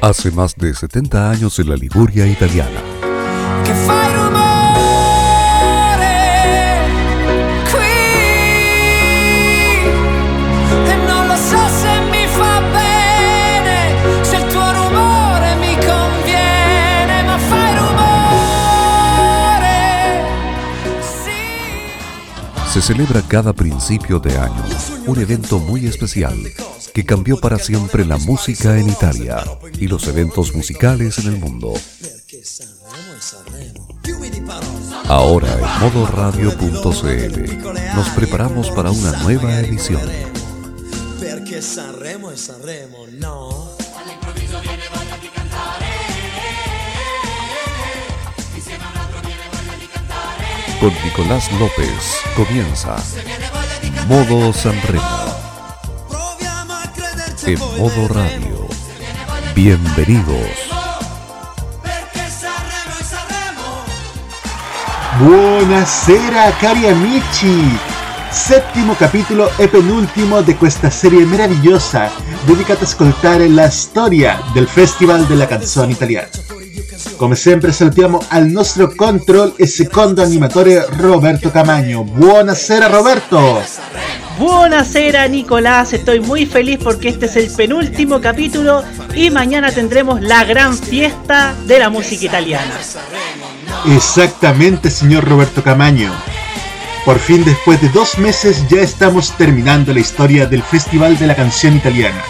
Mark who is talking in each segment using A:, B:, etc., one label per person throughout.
A: Hace más de 70 años en la Liguria italiana. se celebra cada principio de año un evento muy especial que cambió para siempre la música en Italia y los eventos musicales en el mundo. Ahora en modoradio.cl nos preparamos para una nueva edición. con Nicolás López comienza Modo Sanremo. En modo radio. Bienvenidos.
B: Buonasera cari amici. Séptimo capítulo e penultimo di questa serie meravigliosa dedicata a ascoltare la storia del Festival della canzone italiana. Come sempre salutiamo al nostro control e secondo animatore Roberto Camaño. Buonasera Roberto.
C: Buonasera Nicolás, estoy muy feliz porque este es el penúltimo capítulo y mañana tendremos la gran fiesta de la música italiana.
B: Exactamente, señor Roberto Camaño. Por fin, después de dos meses, ya estamos terminando la historia del Festival de la Canción Italiana.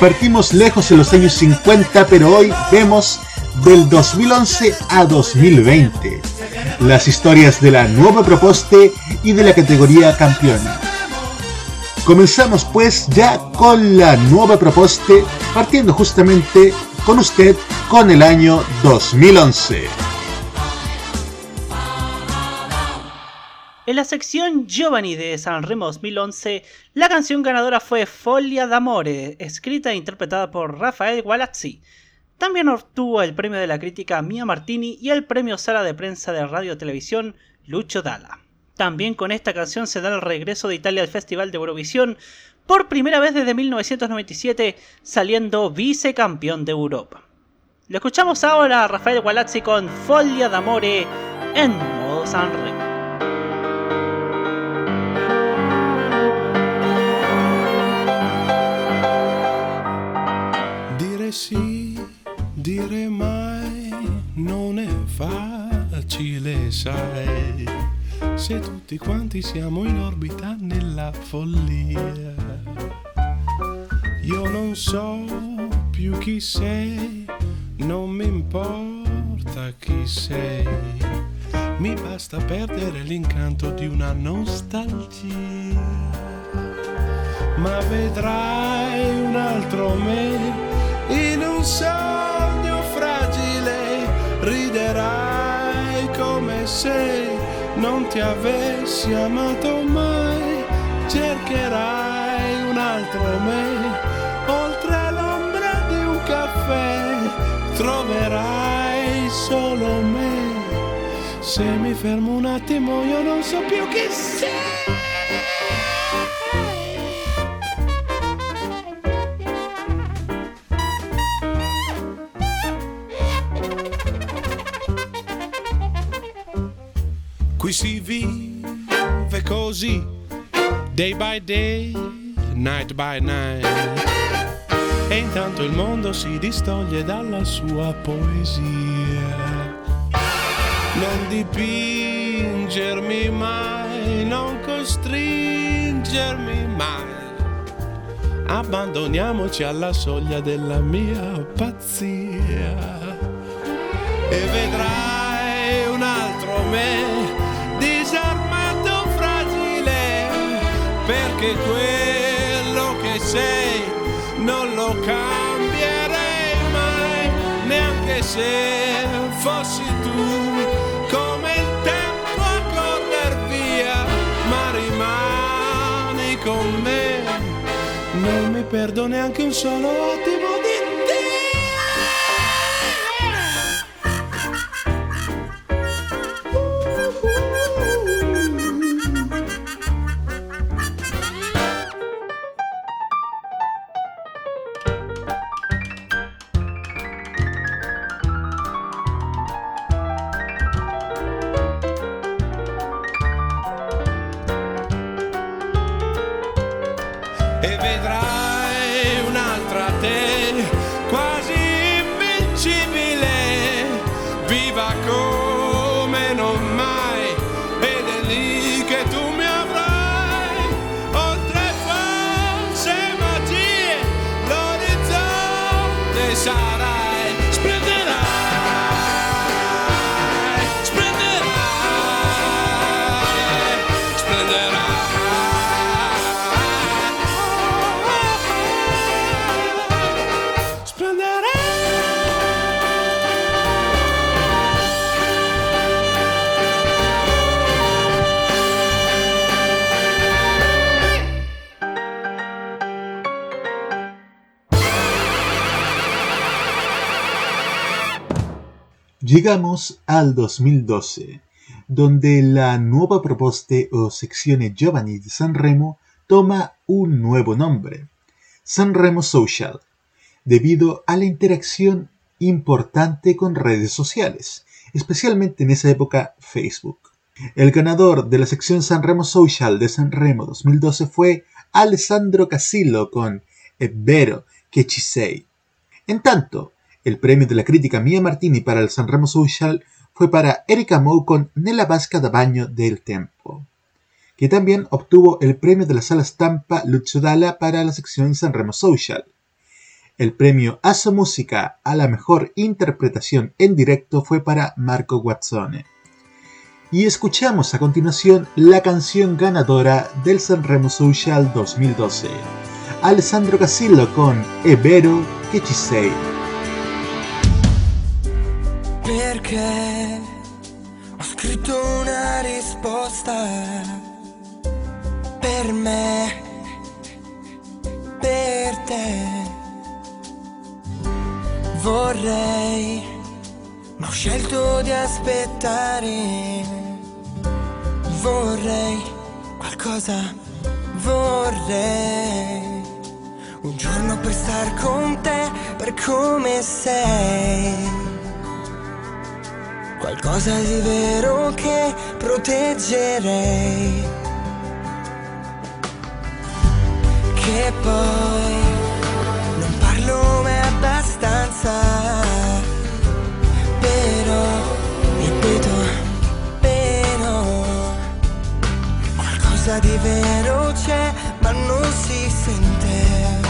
B: Partimos lejos en los años 50, pero hoy vemos del 2011 a 2020. Las historias de la nueva proposte y de la categoría campeón. Comenzamos pues ya con la nueva proposte, partiendo justamente con usted con el año 2011.
C: En la sección Giovanni de Sanremo 2011, la canción ganadora fue Folia d'Amore, escrita e interpretada por Rafael Gualazzi. También obtuvo el premio de la crítica Mia Martini y el premio Sala de Prensa de Radio Televisión Lucho Dalla. También con esta canción se da el regreso de Italia al Festival de Eurovisión por primera vez desde 1997, saliendo vicecampeón de Europa. Lo escuchamos ahora a Rafael Gualazzi con Foglia d'Amore en modo Sanremo.
D: Dire dire mai non è facile, sai, se tutti quanti siamo in orbita nella follia. Io non so più chi sei, non mi importa chi sei, mi basta perdere l'incanto di una nostalgia. Ma vedrai un altro me in un sogno fragile riderai come se non ti avessi amato mai cercherai un altro me. Oltre l'ombra di un caffè troverai solo me. Se mi fermo un attimo io non so più chi sei Qui si vive così, day by day, night by night. E intanto il mondo si distoglie dalla sua poesia. Non dipingermi mai, non costringermi mai. Abbandoniamoci alla soglia della mia pazzia. E vedrai un altro me perché quello che sei non lo cambierei mai neanche se fossi tu. Come il tempo a correr via ma rimani con me. Non mi perdo neanche un solo attimo
B: Llegamos al 2012, donde la nuova proposte o seczione Giovani di Sanremo toma un nuevo nombre, Sanremo Social, debido a la interacción importante con redes sociales, especialmente en esa época Facebook. El ganador de la sección Sanremo Social de Sanremo 2012 fue Alessandro Casillo con sei. En tanto, el premio de la crítica Mia Martini para el Sanremo Social fue para Erika Mou con Nella Vasca da Bagno del Tempo, que también obtuvo el premio de la sala Stampa Lucio Dalla para la sección Sanremo Social. El premio Aso Música a la mejor interpretación en directo fue para Marco Guazzone. Y escuchamos a continuación la canción ganadora del Sanremo Social 2012, Alessandro Casillo con È vero che.
E: Perché ho scritto una risposta per me, per te. Vorrei, ma ho scelto di aspettare. Vorrei qualcosa, vorrei. Un giorno per star con te, per come sei. Qualcosa di vero che proteggerei. Che poi non parlo mai abbastanza. Però, ripeto, però qualcosa di vero c'è, ma non si sente.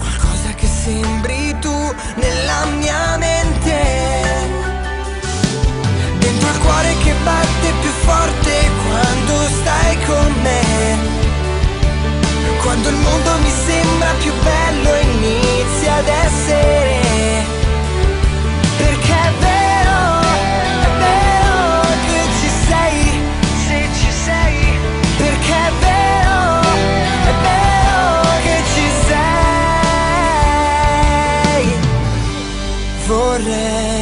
E: Qualcosa che sembri tu nella mia mente. Batte più forte quando stai con me. Quando il mondo mi sembra più bello inizia ad essere. Perché è vero, è vero che ci sei, se ci sei. Perché è vero, è vero che ci sei. Vorrei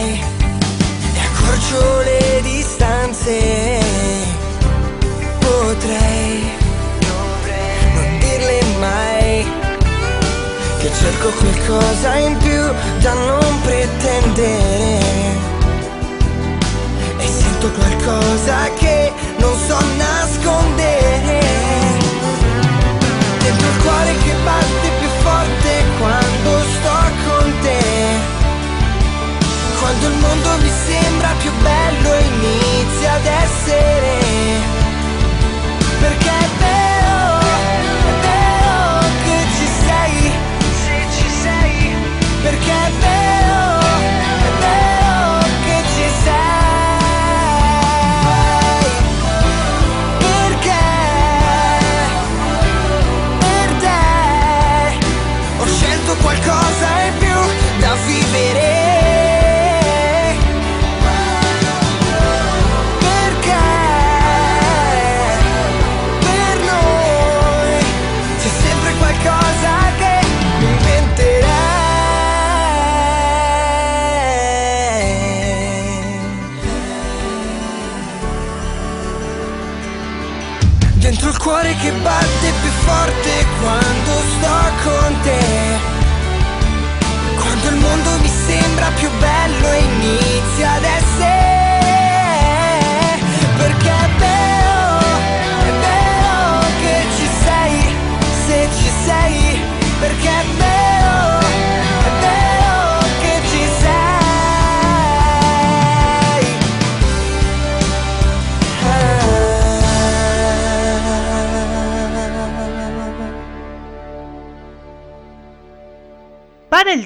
E: cerco qualcosa in più da non pretendere. E sento qualcosa che non so nascondere. Dentro il cuore che batte più forte quando sto con te. Quando il mondo mi sembra più bello inizia ad essere Perché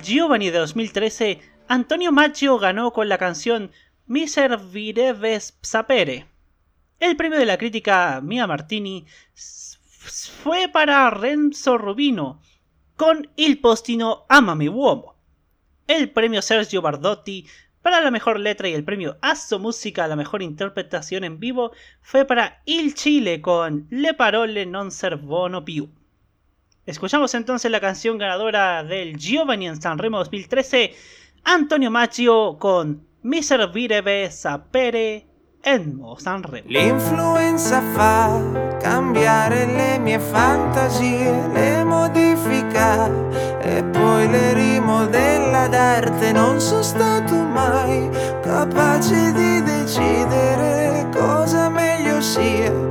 C: Giovanni de 2013, Antonio Maggio ganó con la canción Miservireves Sapere. El premio de la crítica Mia Martini fue para Renzo Rubino con Il Postino Amami Uomo. El premio Sergio Bardotti para la mejor letra y el premio Asso Música a la mejor interpretación en vivo fue para Il Chile con Le parole non servono più. Escuchamos entonces la canción ganadora del Giovanni en Sanremo 2013, Antonio Maggio con Mi servirebbe sapere Enmo Sanremo.
F: L'influenza fa cambiare le mie fantasie, le modifica e poi le rimodella d'arte. Non sono stato mai capace di decidere cosa meglio sia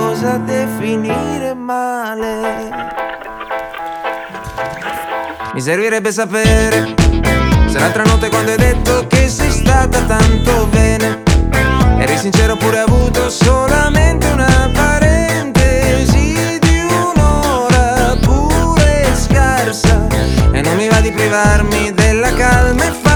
F: cosa definire male. Mi servirebbe sapere se l'altra notte quando hai detto che sei stata tanto bene Eri sincero oppure hai avuto solamente una parentesi di un'ora pure scarsa E non mi va di privarmi della calma e farmi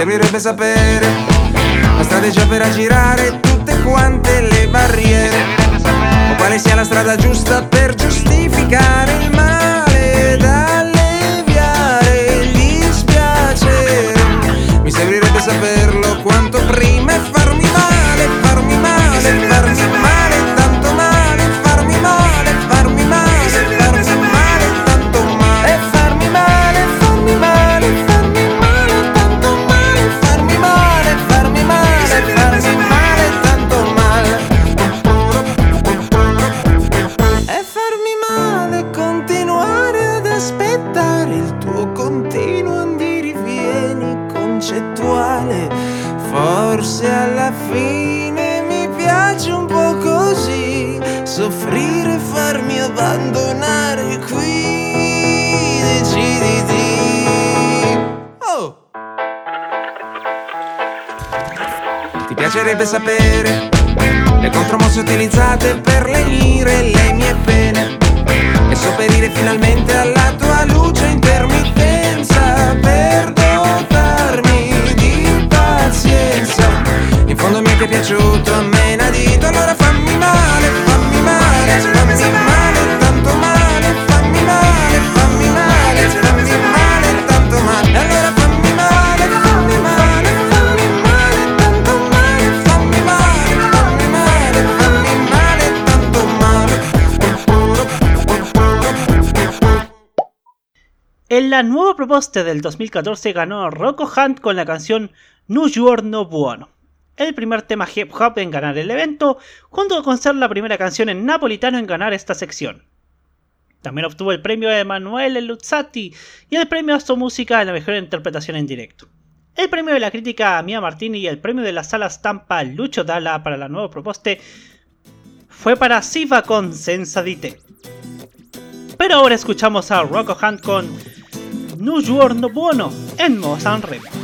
F: servirebbe sapere. La strategia per aggirare tutte quante le barriere. O quale sia la strada giusta per giustificare il male piacerebbe sapere le contromosse utilizzate per lenire le mie pene e sopperire finalmente alla tua luce intermittenza per dotarmi di pazienza. In fondo mi è piaciuto a me dito allora
C: la nueva propuesta del 2014 ganó Rocco Hunt con la canción New Giorno Buono, el primer tema hip hop en ganar el evento, junto con ser la primera canción en napolitano en ganar esta sección. También obtuvo el premio Emanuele Luzzati y el premio a su música en la mejor interpretación en directo. El premio de la crítica a Mia Martini y el premio de la sala stampa Lucho Dalla para la nueva propuesta fue para Siva con Senza di te. Pero ahora escuchamos a Rocco Hunt con Nu giorno buono en Mo Sanremo.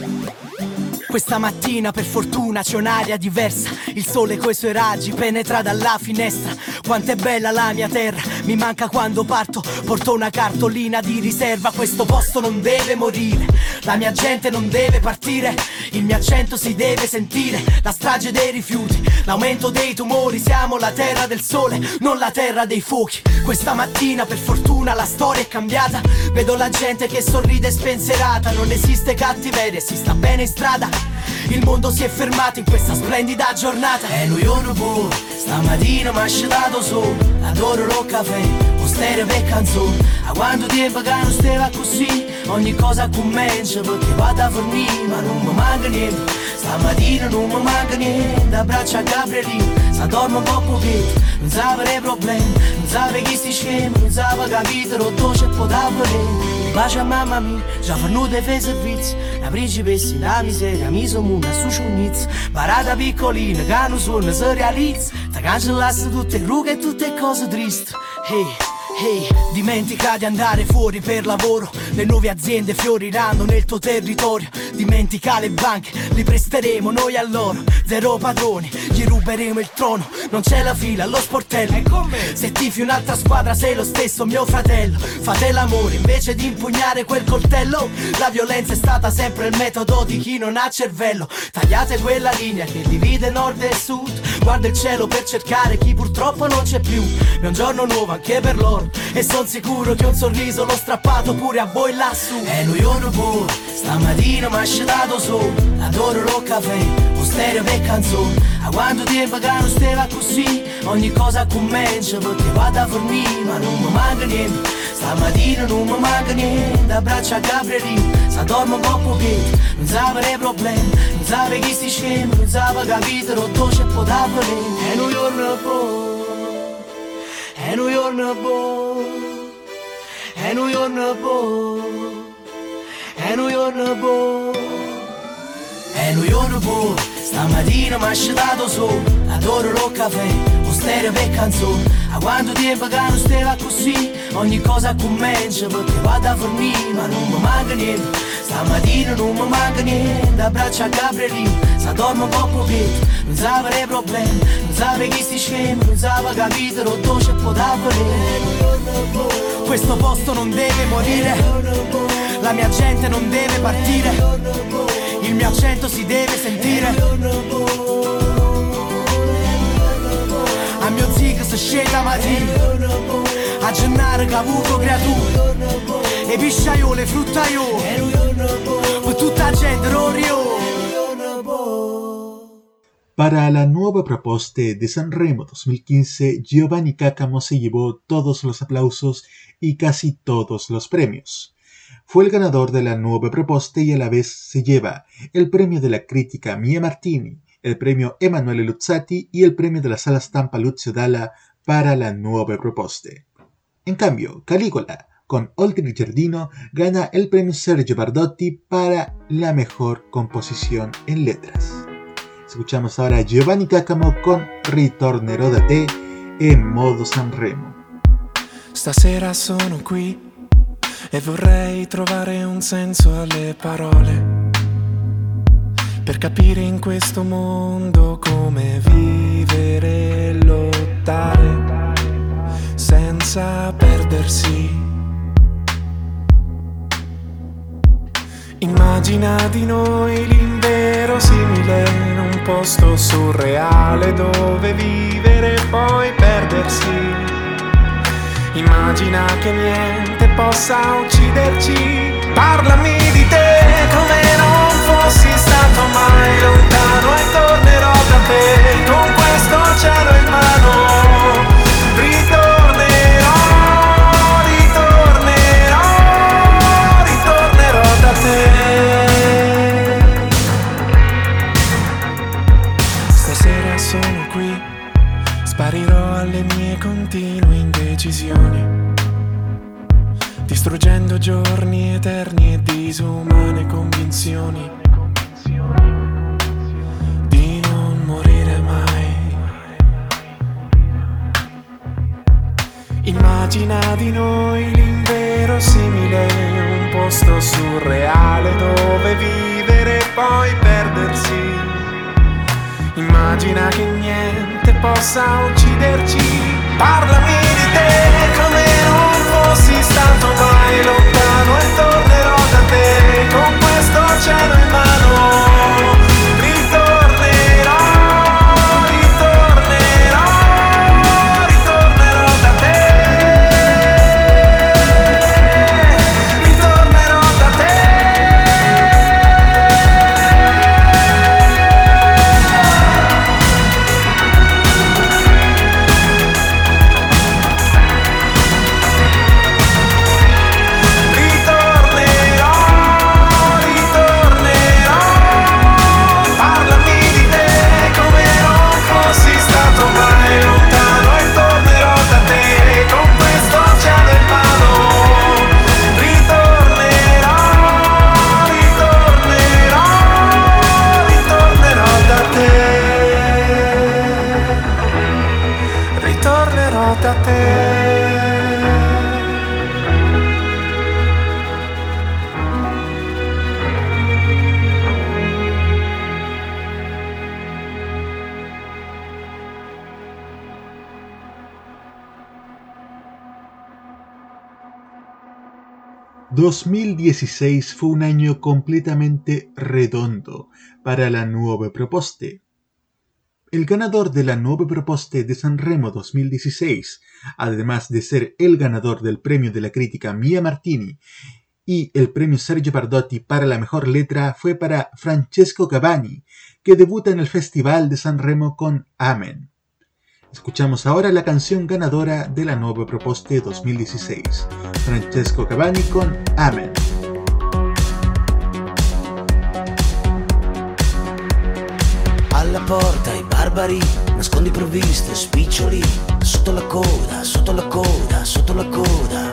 G: Questa mattina per fortuna c'è un'aria diversa. Il sole coi suoi raggi penetra dalla finestra. Quanto è bella la mia terra Mi manca quando parto. Porto una cartolina di riserva Questo posto non deve morire. La mia gente non deve partire Il mio accento si deve sentire. La strage dei rifiuti L'aumento dei tumori Siamo la terra del sole Non la terra dei fuochi. Questa mattina per fortuna la storia è cambiata. Vedo la gente che sorride spensierata Non esiste cattiveria Si sta bene in strada il mondo si è fermato in questa splendida giornata. E lui io buono, stamattina mi ha scedato solo Adoro lo caffè, o stereo per canzone. A quanto tempo che non stava così Ogni cosa comincia perché vado a fornire Ma non mi manca niente. Stamattina non mi manca niente Abbraccio a Gabrielino, sta dormo un po' pochetto Non sapere problemi, non sapere chi si scema Non sapere capire rotto c'è da Bacia a mamma mia, già fornuta e fai servizi La principessa, la miseria, mi sono una su ciunizza Parata piccolina, che non suona, si realizza Ti cancellasse tutte le rughe e tutte cose tristi Hey, hey, dimentica di andare fuori per lavoro. Le nuove aziende fioriranno nel tuo territorio. Dimentica le banche, li presteremo noi a loro. Zero padroni, gli ruberemo il trono. Non c'è la fila allo sportello. Se tifi un'altra squadra sei lo stesso mio fratello. Fate l'amore invece di impugnare quel coltello. La violenza è stata sempre il metodo di chi non ha cervello. Tagliate quella linea che divide nord e sud. Guarda il cielo per cercare chi purtroppo non c'è più. È un giorno nuovo anche per loro e son sicuro che un sorriso l'ho strappato pure a voi lassù. E lui io boh, stamattina mi ha dato solo Adoro lo caffè, o stereo per canzone A quanto tempo che non stava così Ogni cosa comincia perché vado a fornire Ma non mi manca niente. Stamattina non mi manca niente Abbraccia a Gabrielino Se dormo un po' pochino Non sapere i problemi. Non sapere chi sti scemi Non sapere capire Rotto c'è po' da E lui io boh En uyanabo En uyanabo En uyanabo En uyanabo stamattina mi ha dato solo adoro lo caffè o stereo per canzone a quanto tempo che non stava così ogni cosa comincia perché vado a fornire ma non mi manca niente. Stamattina non mi manca niente abbraccia a Gabrielino. Se dormo un po' pochino non sapere i problemi. Non sapere chi sti scemi non sapere capire rotto c'è po' da questo posto non deve morire. La mia gente non deve partire il mio accento si deve sentire a mio zig se scende mattina a gennare che ha avuto creature e pisciaiole, fruttaiole per tutta la gente non
B: Para la nueva propuesta de Sanremo 2015, Giovanni Cacamo se llevó todos los aplausos y casi todos los premios. Fue el ganador de la nueva propuesta y a la vez se lleva el premio de la crítica Mia Martini, el premio Emanuele Luzzati y el premio de la sala stampa Lucio Dalla para la nueva propuesta. En cambio, Calígula, con Olga Giardino, gana el premio Sergio Bardotti para la mejor composición en letras. Escuchamos ahora Giovanni Cacamo con Ritornerò da te e Modo Sanremo.
H: Stasera sono qui e vorrei trovare un senso alle parole. Per capire in questo mondo come vivere e lottare senza perdersi. Immagina di noi l'inverosimile in un posto surreale dove vivere e poi perdersi. Immagina che niente possa ucciderci. Parlami di te come non fossi stato mai lontano convinzioni di non morire mai. Immagina di noi l'inverosimile, un posto surreale dove vivere e poi perdersi. Immagina che niente possa ucciderci. Parlami di te come non fossi stato mai lontano e tornerò da te con cielo in mano.
B: 2016 fue un año completamente redondo para la Nuove Proposte. El ganador de la Nuove Proposte de Sanremo 2016, además de ser el ganador del premio de la crítica Mia Martini y el premio Sergio Pardotti para la mejor letra, fue para Francesco Cavani, que debuta en el Festival de Sanremo con Amen. Escuchamos ahora la canción ganadora de la Nuova Proposte 2016, Francesco Cavani con Amen.
I: Alla porta i barbari, nascondi provviste, spiccioli, sotto la coda, sotto la coda, sotto la coda.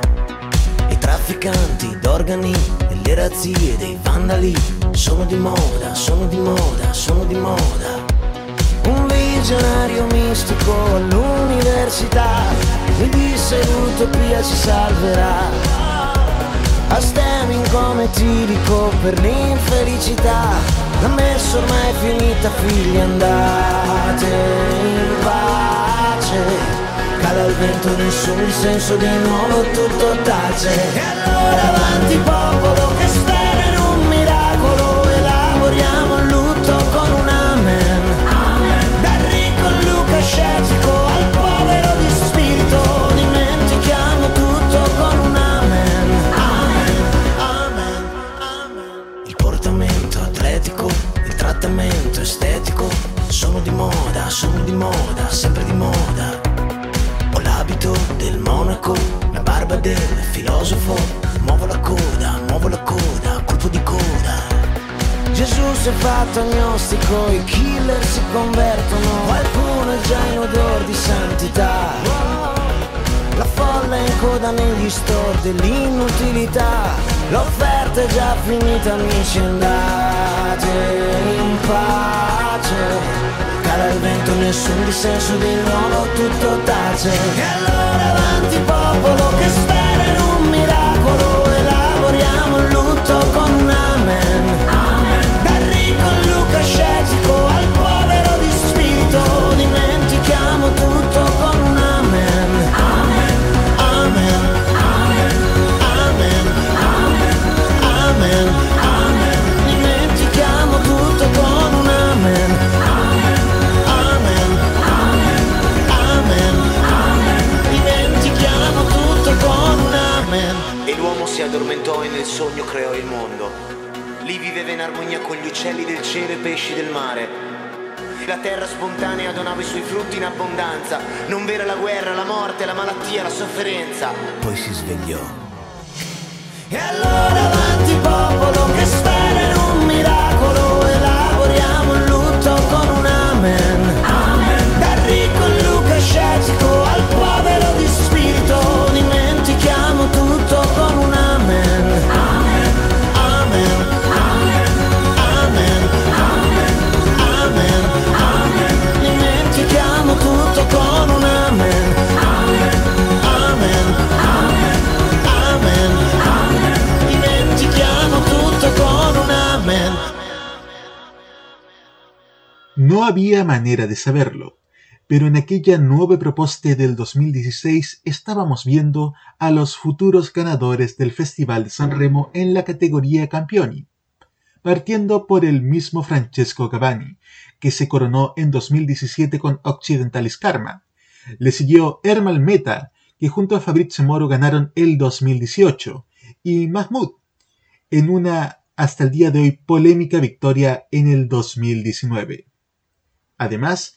I: I trafficanti d'organi e le razzie dei vandali sono di moda, sono di moda, sono di moda visionario mistico all'università. Mi disse l'utopia ci salverà. A stemming come tirico per l'infelicità l'ha messo ormai finita figli andate in pace. Cala il vento nessun senso di nuovo tutto tace. E allora avanti popolo che spera in un miracolo elaboriamo sono di moda sempre di moda. Ho l'abito del monaco la barba del filosofo. Muovo la coda muovo la coda colpo di coda. Gesù si è fatto agnostico, i killer si convertono, qualcuno è già in odor di santità. La folla è in coda negli store dell'inutilità, l'offerta è già finita amici andate in pace. Cala il vento, nessun dissenso di nuovo, tutto tace. E allora avanti popolo che spera in un miracolo, elaboriamo il lutto con amen
J: e l'uomo si addormentò e nel sogno creò il mondo Lì viveva in armonia con gli uccelli del cielo e i pesci del mare. La terra spontanea donava i suoi frutti in abbondanza. Non vera la guerra, la morte, la malattia, la sofferenza.
I: Poi si svegliò. E allora avanti popolo che
B: No había manera de saberlo, pero en aquella nueva proposta del 2016 estábamos viendo a los futuros ganadores del Festival de San Remo en la categoría Campioni, partiendo por el mismo Francesco Cavani, que se coronó en 2017 con Occidentalis Karma. Le siguió Hermal Meta, que junto a Fabrizio Moro ganaron el 2018, y Mahmoud, en una hasta el día de hoy polémica victoria en el 2019. Además,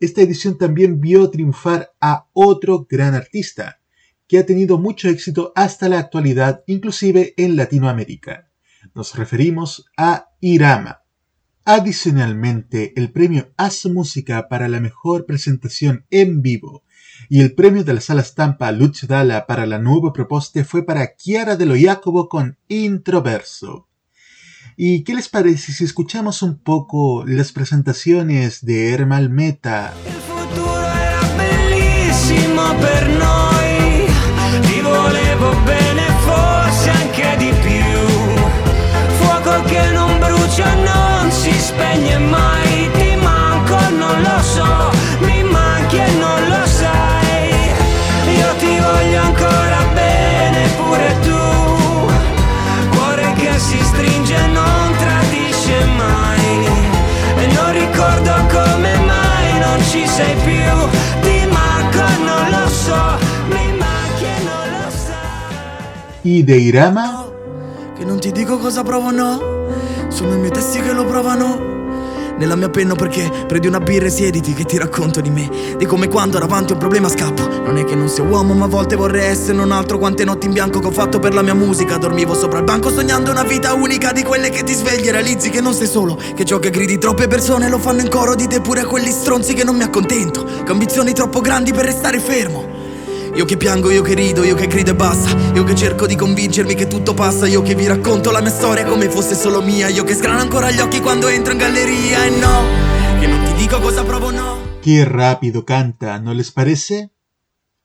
B: esta edición también vio triunfar a otro gran artista, que ha tenido mucho éxito hasta la actualidad, inclusive en Latinoamérica. Nos referimos a Irama. Adicionalmente, el premio As Música para la mejor presentación en vivo y el premio de la Sala Stampa Luch para la nueva propuesta fue para Chiara de lo Jacobo con Introverso. ¿Y qué les parece si escuchamos un poco las presentaciones de Ermal Meta?
K: El futuro era bellissimo per noi, ti volevo bene forse anche di più, fuoco che non brucia non si spegne mai, ci sei più, ti manco non lo so, mi manchi e non lo sai.
B: I dei Rama?
L: Che non ti dico cosa provo no sono i miei testi che lo provano nella mia penna perché prendi una birra e siediti che ti racconto di me. Di come quando ero avanti un problema scappo. Non è che non sia uomo ma a volte vorrei essere non altro Quante notti in bianco che ho fatto per la mia musica. Dormivo sopra il banco sognando una vita unica Di quelle che ti svegli e realizzi che non sei solo. Che ciò che gridi troppe persone lo fanno in coro. Dite pure a quegli stronzi che non mi accontento. Che ambizioni troppo grandi per restare fermo io che piango, io che rido, io che grido e basta. Io che cerco di convincermi che tutto passa. Io che vi racconto la mia storia come fosse solo mia. Io che sgrano ancora gli occhi quando entro in galleria. E no, che non ti dico cosa provo, no.
B: Qué rápido canta, ¿no les parece?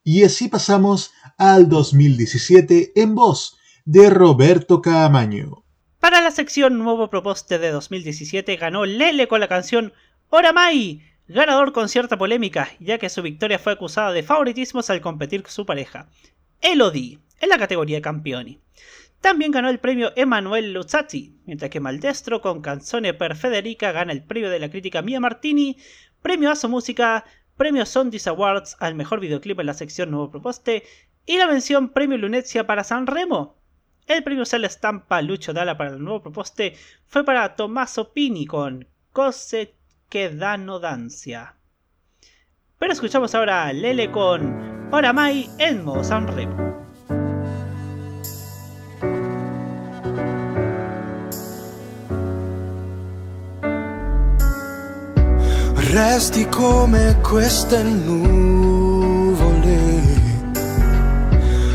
B: Y así pasamos al 2017 en voz de Roberto Caamaño.
C: Para la sección Nuevo Proposte de 2017 ganó Lele con la canción Oramai, ganador con cierta polémica, ya que su victoria fue acusada de favoritismos al competir con su pareja, Elodie, en la categoría campioni. También ganó el premio Emanuel Luzzati, mientras que Maldestro con Canzone per Federica gana el premio de la crítica Mia Martini, premio a su música, premio Sondis Awards al mejor videoclip en la sección Nuevo Proposte y la mención Premio Lunecia para San Remo. El premio Sala Estampa Lucho Dala para el Nuevo Proposte fue para Tommaso Pini con Cose que dano dancia. Pero escuchamos ahora a Lele con Oramai en modo Sanremo.
E: Resti come queste nuvole,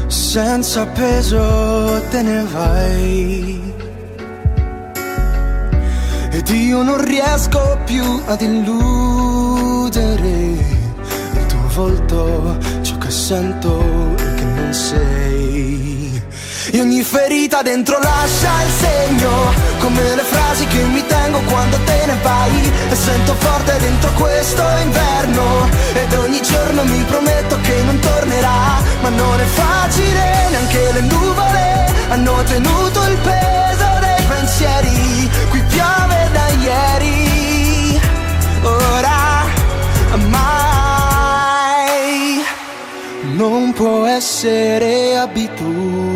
E: senza peso te ne vai. Ed io non riesco più ad illudere il tuo volto, ciò che sento e che non sei. E ogni ferita dentro lascia il segno, come le frasi che mi tengo quando te ne vai. E sento forte dentro questo inverno, ed ogni giorno mi prometto che non tornerà. Ma non è facile, neanche le nuvole hanno tenuto il peso pensieri. Qui piove da ieri, ora mai non può essere abitudine.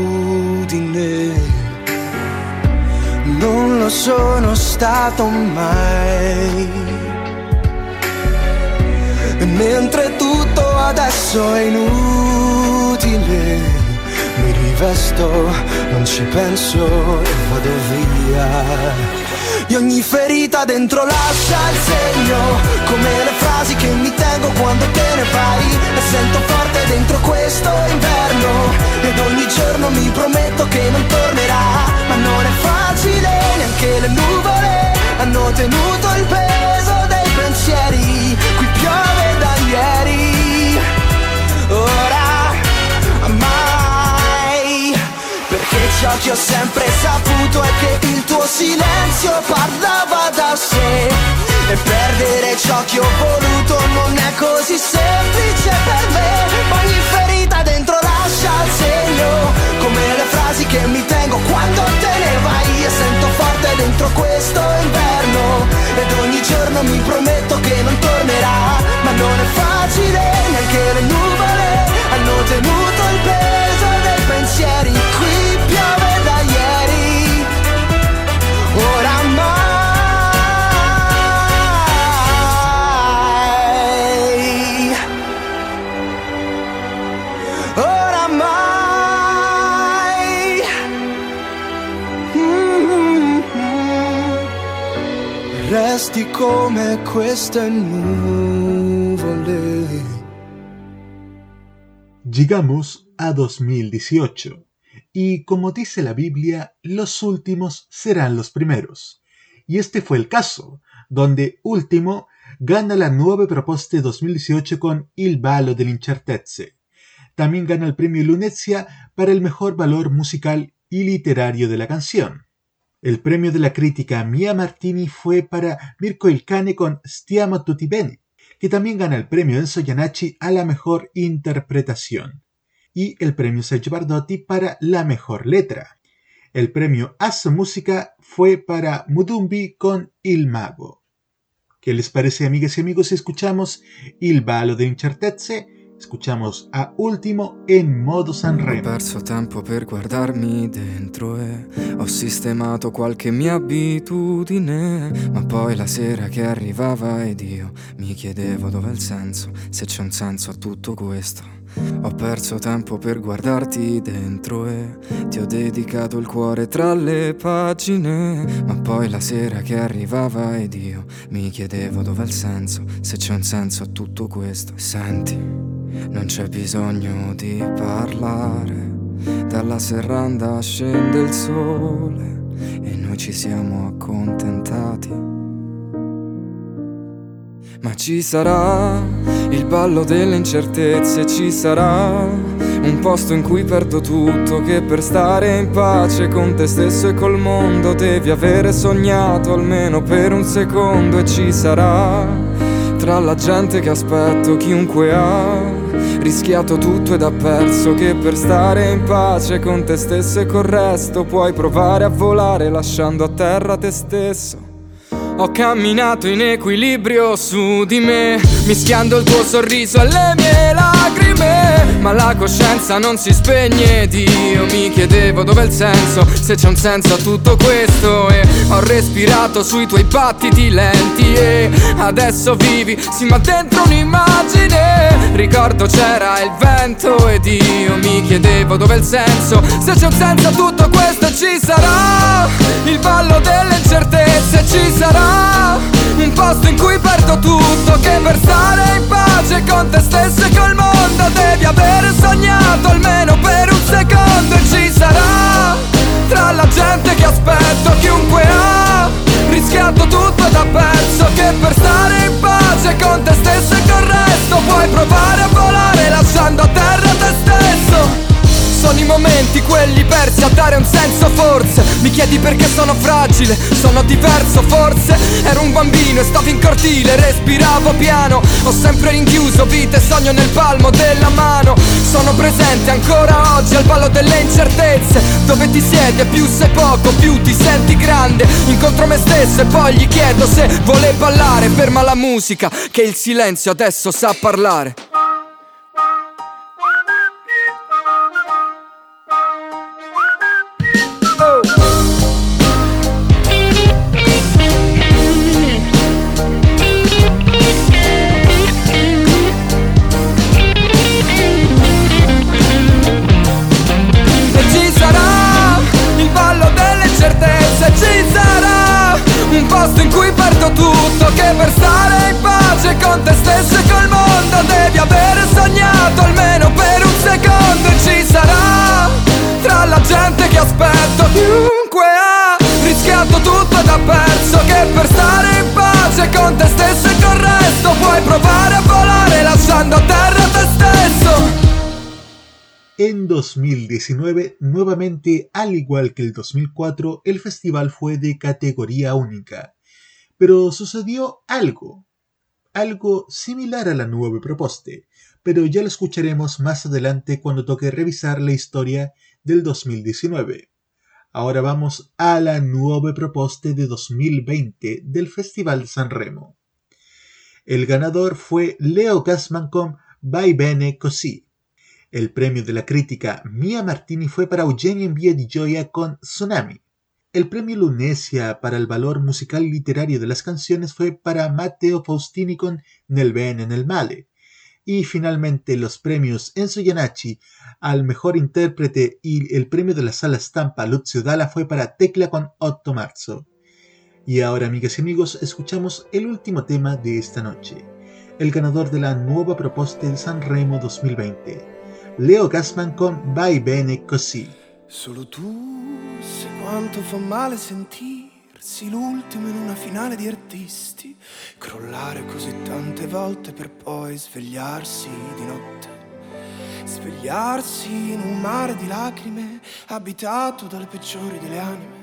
E: Non lo sono stato mai. Mentre tutto adesso è inutile, mi rivesto, non ci penso e vado via. E ogni ferita dentro lascia il segno Come le frasi che mi tengo quando te ne vai. E sento forte dentro questo inverno Ed ogni giorno mi prometto che non tornerà. Ma non è facile, neanche le nuvole Hanno tenuto il peso dei pensieri. Qui piove da ieri. Ora Perché ciò che ho sempre saputo è che il tuo silenzio parlava da sé. E perdere ciò che ho voluto non è così semplice per me. Ogni ferita dentro lascia il segno Come le frasi che mi tengo quando te ne vai. E sento forte dentro questo inverno. Ed ogni giorno mi prometto che non tornerà. Ma non è facile, neanche le nuvole Hanno tenuto il dei pensieri Qui piove da ieri. Oramai Oramai Mm-hmm. Resti come queste nuvole.
B: Llegamos a 2018 y como dice la Biblia, los últimos serán los primeros. Y este fue el caso, donde Último gana la nuova proposte 2018 con Il Ballo dell'Incertezze. También gana el premio Lunezia para el mejor valor musical y literario de la canción. El premio de la crítica Mia Martini fue para Mirko Ilkane con Stiamo tutti bene, que también gana el premio Enzo Iannacci a la mejor interpretación y el premio Sergio Bardotti para la mejor letra. El premio Asso Música fue para Mudumbi con Il Mago. ¿Qué les parece, amigas y amigos, si escuchamos Il Ballo de Incertezze Escuchamos a Ultimo en modo
M: Ho
B: Sanremo.
M: perso tempo per guardarmi dentro e ho sistemato qualche mia abitudine. Ma poi la sera che arrivava ed io mi chiedevo dov'è il senso, se c'è un senso a tutto questo. Ho perso tempo per guardarti dentro e ti ho dedicato il cuore tra le pagine. Ma poi la sera che arrivava ed io mi chiedevo dov'è il senso, se c'è un senso a tutto questo. Senti, non c'è bisogno di parlare. Dalla serranda scende il sole e noi ci siamo accontentati. Ma ci sarà il ballo delle incertezze, ci sarà un posto in cui perdo tutto, che per stare in pace con te stesso e col mondo devi avere sognato almeno per un secondo e ci sarà tra la gente che aspetto chiunque ha rischiato tutto ed ha perso che per stare in pace con te stesso e col resto puoi provare a volare lasciando a terra te stesso. Ho camminato in equilibrio su di me, mischiando il tuo sorriso alle mie lacrime. Ma la coscienza non si spegne ed io mi chiedevo dov'è il senso, se c'è un senso a tutto questo. E ho respirato sui tuoi battiti lenti e adesso vivi, sì ma dentro un'immagine. Ricordo c'era il vento ed io mi chiedevo dov'è il senso, se c'è un senso a tutto questo ci sarà il ballo delle incertezze, ci sarà un posto in cui perdo tutto Che per stare in pace con te stesso e col mondo Devi avere sognato almeno per un secondo E ci sarà. Tra la gente che aspetto Chiunque ha rischiato tutto ed ha perso Che per stare in pace con te stesso e col resto Puoi provare a volare lasciando a terra te stesso sono i momenti quelli persi a dare un senso forse. Mi chiedi perché sono fragile, sono diverso forse. Ero un bambino e stavo in cortile, respiravo piano. Ho sempre rinchiuso vita e sogno nel palmo della mano. Sono presente ancora oggi al ballo delle incertezze Dove ti siedi e più sei poco, più ti senti grande. Incontro me stesso e poi gli chiedo se vuole ballare. Ferma la musica che il silenzio adesso sa parlare in
B: En 2019, nuevamente, al igual que el 2004, el festival fue de categoría única. Pero sucedió algo, algo similar a la nueva propuesta, pero ya lo escucharemos más adelante cuando toque revisar la historia del 2019. Ahora vamos a la nueva propuesta de 2020 del Festival San Remo. El ganador fue Leo Gassman con Vai Bene Così. El premio de la crítica Mia Martini fue para Eugenio en Via di Gioia con Tsunami. El premio Lunesia para el valor musical y literario de las canciones fue para Matteo Faustini con Nel bene nel male. Y finalmente los premios Enzo Iannacci al mejor intérprete y el premio de la sala estampa Lucio Dalla fue para Tecla con 8 marzo. Y ahora, amigas y amigos, escuchamos el último tema de esta noche, el ganador de la nueva propuesta de Sanremo 2020, Leo Gassman con Vai Bene Così.
N: Solo tu sai quanto fa male sentirsi l'ultimo in una finale di artisti, crollare così tante volte per poi svegliarsi di notte. Svegliarsi in un mare di lacrime abitato dalle peggiori delle anime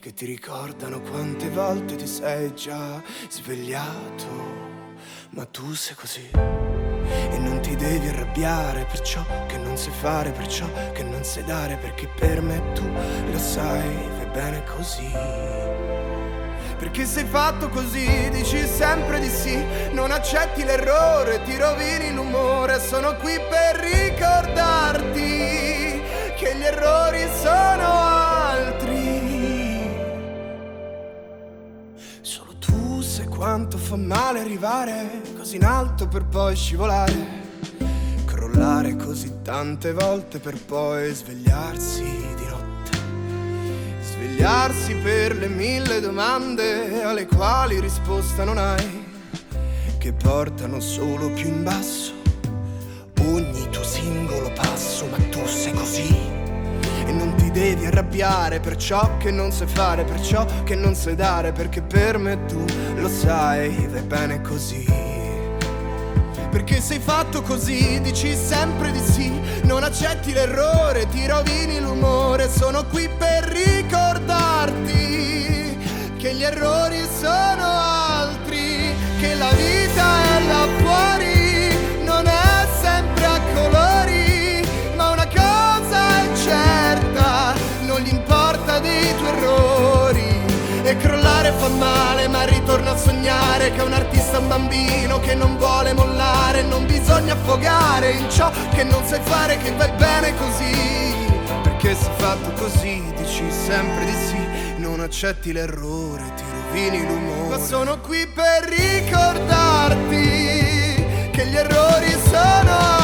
N: che ti ricordano quante volte ti sei già svegliato. Ma tu sei così e non ti devi arrabbiare per ciò che non sai fare, per ciò che non sai dare, perché per me tu lo sai, vai bene così. Perché sei fatto così, dici sempre di sì, non accetti l'errore, ti rovini l'umore, sono qui per ricordarti che gli errori sono altri. Solo tu sai quanto fa male arrivare così in alto per poi scivolare. Crollare così tante volte per poi svegliarsi di. Svegliarsi per le mille domande alle quali risposta non hai, che portano solo più in basso ogni tuo singolo passo, ma tu sei così. E non ti devi arrabbiare per ciò che non sai fare, per ciò che non sai dare, perché per me tu lo sai, vai bene così. Perché sei fatto così, dici sempre di sì, non accetti l'errore, ti rovini l'umore, sono qui per ricordarti che gli errori sono altri, che la vita è là fuori, crollare fa male, ma ritorna a sognare che un artista è un bambino che non vuole mollare. Non bisogna affogare in ciò che non sai fare, che vai bene così. Perché sei fatto così, dici sempre di sì, non accetti l'errore, ti rovini l'umore. Ma sono qui per ricordarti che gli errori sono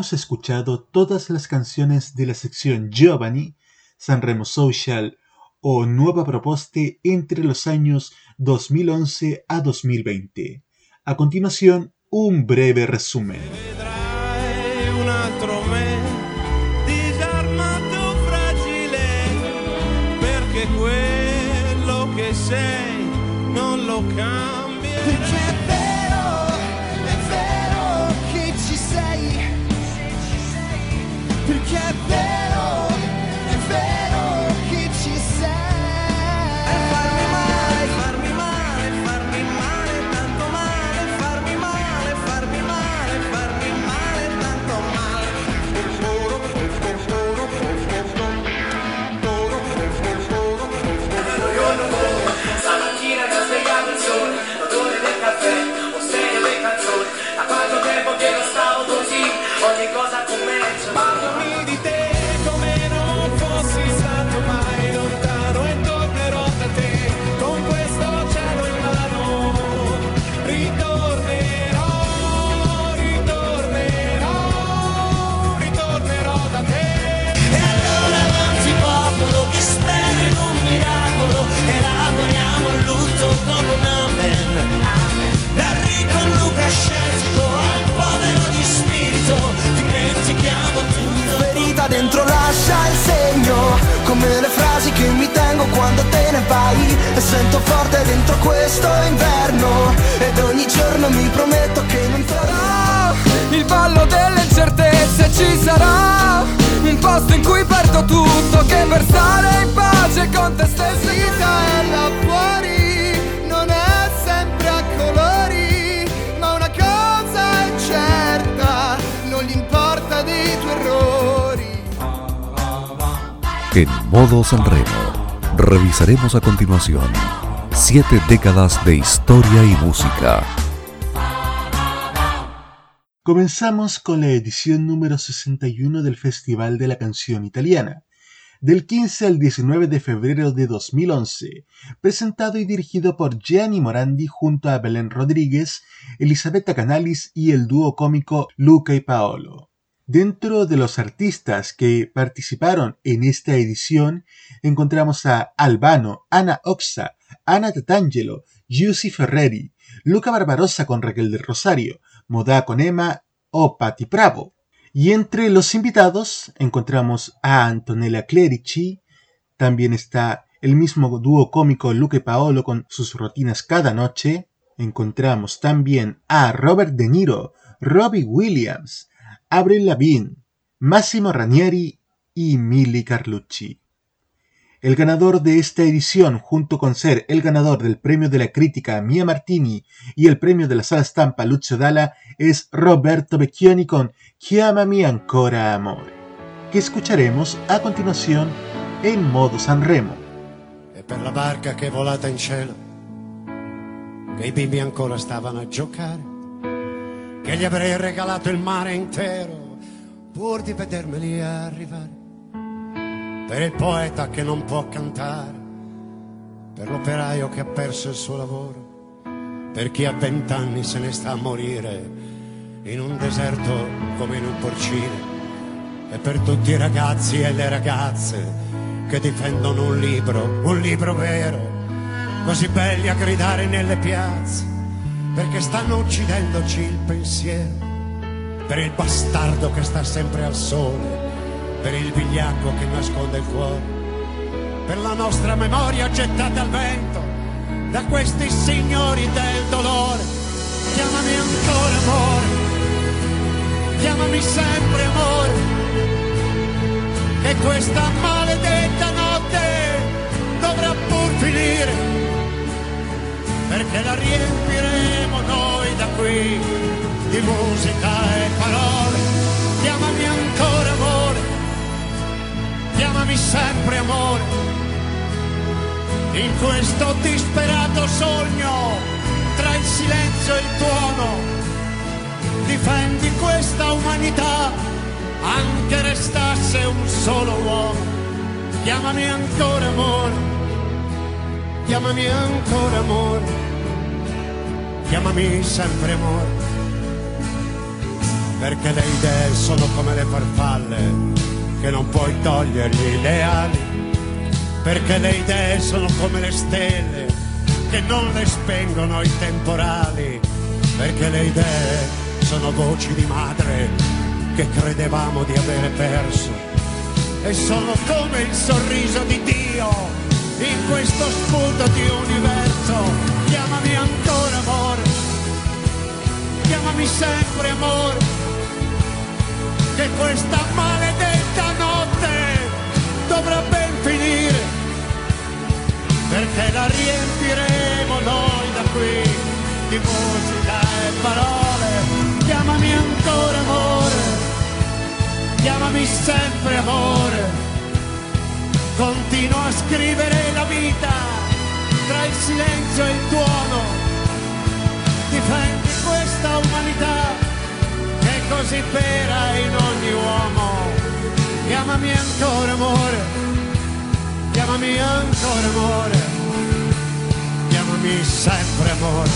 B: Hemos escuchado todas las canciones de la sección Giovanni, Sanremo Social o Nueva Proposte entre los años 2011 a 2020. A continuación, un breve resumen.
D: Come
E: le frasi che mi tengo quando te ne vai. E sento forte dentro questo inverno. Ed ogni giorno mi prometto che non farò
M: Il ballo delle incertezze. Ci sarà Un posto in cui perdo tutto Che per stare in pace con te stesso
N: vita è là fuori,
A: En modo Sanremo, revisaremos a continuación siete décadas de historia y música.
B: Comenzamos con la edición número 61 del Festival de la Canción Italiana, del 15 al 19 de febrero de 2011, presentado y dirigido por Gianni Morandi junto a Belén Rodríguez, Elisabetta Canalis y el dúo cómico Luca y Paolo. Dentro de los artistas que participaron en esta edición encontramos a Albano, Ana Oxa, Ana Tatangelo, Giussi Ferreri, Luca Barbarossa con Raquel del Rosario, Modá con Emma o Patti Bravo. Y entre los invitados encontramos a Antonella Clerici, también está el mismo dúo cómico Luque Paolo con sus rutinas cada noche. Encontramos también a Robert De Niro, Robbie Williams, Avril Lavigne, Massimo Ranieri y Mili Carlucci. El ganador de esta edición, junto con ser el ganador del premio de la crítica Mia Martini y el premio de la sala stampa Lucio Dalla, es Roberto Vecchioni con Chiamami ancora amore, que escucharemos a continuación en modo Sanremo.
O: E per la barca che volata in cielo, che i bimbi ancora stavano a giocare, che gli avrei regalato il mare intero pur di vedermeli arrivare. Per il poeta che non può cantare, per l'operaio che ha perso il suo lavoro, per chi a vent'anni se ne sta a morire in un deserto come in un porcile, e per tutti i ragazzi e le ragazze che difendono un libro, un libro vero, così belli a gridare nelle piazze, perché stanno uccidendoci il pensiero, per il bastardo che sta sempre al sole, per il vigliacco che nasconde il cuore, per la nostra memoria gettata al vento. Da questi signori del dolore. Chiamami ancora amore, chiamami sempre amore. Che questa maledetta notte dovrà pur finire, perché la riempiremo noi da qui di musica e parole. Chiamami ancora amore, chiamami sempre amore, in questo disperato sogno tra il silenzio e il tuono. Difendi questa umanità anche restasse un solo uomo, chiamami ancora amore, chiamami ancora amore, chiamami sempre amore, perché le idee sono come le farfalle che non puoi togliergli le ali, perché le idee sono come le stelle che non le spengono i temporali, perché le idee sono voci di madre che credevamo di avere perso. E sono come il sorriso di Dio in questo sputo di universo. Chiamami ancora amore, chiamami sempre amore, che questa maledetta notte dovrà ben finire, perché la riempiremo noi da qui di musica e parole. Chiamami ancora amore chiamami sempre amore, continuo a scrivere la vita tra il silenzio e il tuono, difendi questa umanità che è così vera in ogni uomo, chiamami ancora amore, chiamami ancora amore, chiamami sempre amore.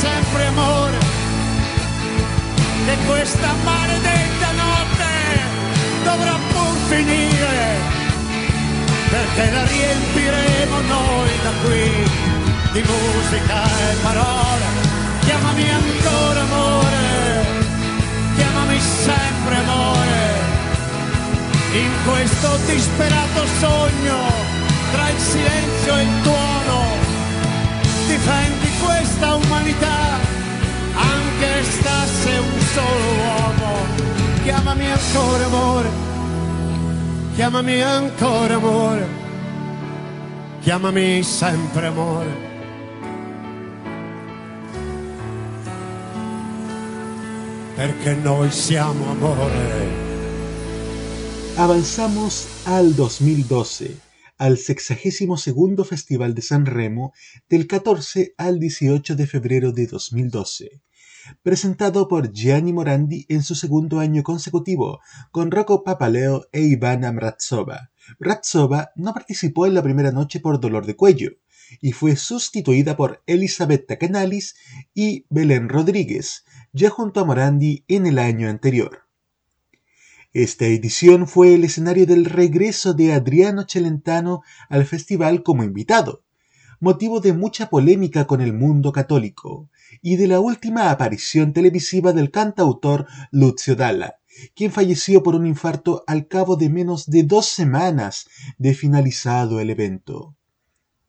O: Sempre amore, che questa maledetta notte dovrà pur finire, perché la riempiremo noi da qui di musica e parole. Chiamami ancora amore, chiamami sempre amore, in questo disperato sogno tra il silenzio e il tuono, difendi questa umanità, anche stasse un solo uomo, chiamami ancora amore, chiamami ancora amore, chiamami sempre amore. Perché noi siamo amore.
B: Avanzamos al 2012 al 62 Festival de San Remo del 14 al 18 de febrero de 2012, presentado por Gianni Morandi en su segundo año consecutivo con Rocco Papaleo e Ivana Mrazova. Mrazova no participó en la primera noche por dolor de cuello y fue sustituida por Elisabetta Canalis y Belén Rodríguez, ya junto a Morandi en el año anterior. Esta edición fue el escenario del regreso de Adriano Celentano al festival como invitado, motivo de mucha polémica con el mundo católico, y de la última aparición televisiva del cantautor Lucio Dalla, quien falleció por un infarto al cabo de menos de dos semanas de finalizado el evento.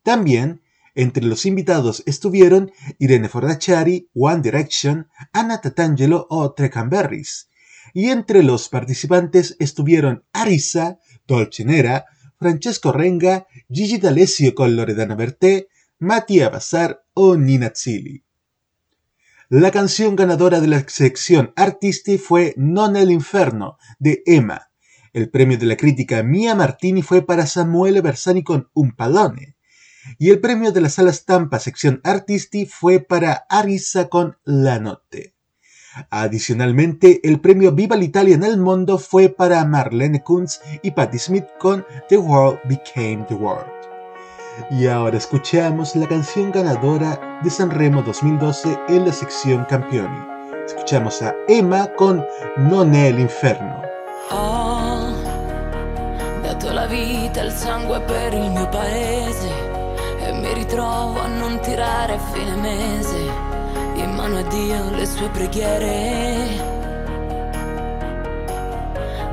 B: También, entre los invitados estuvieron Irene Fornaciari, One Direction, Anna Tatangelo o Trecamberris, y entre los participantes estuvieron Arisa, Dolce Nera, Francesco Renga, Gigi D'Alessio con Loredana Berté, Mattia Bazar o Nina Zilli. La canción ganadora de la sección Artisti fue Non el Inferno de Emma. El premio de la crítica Mia Martini fue para Samuele Bersani con Un Palone. Y el premio de la sala Stampa sección Artisti fue para Arisa con La Notte. Adicionalmente, el premio Viva l'Italia en el Mundo fue para Marlene Kunz y Patti Smith con The World Became the World. Y ahora escuchamos la canción ganadora de Sanremo 2012 en la sección Campioni. Escuchamos a Emma con Non è l'inferno.
K: Dato la vita, il sangue per il mio paese e mi ritrovo a non tirare a fine mese mano a Dio le sue preghiere.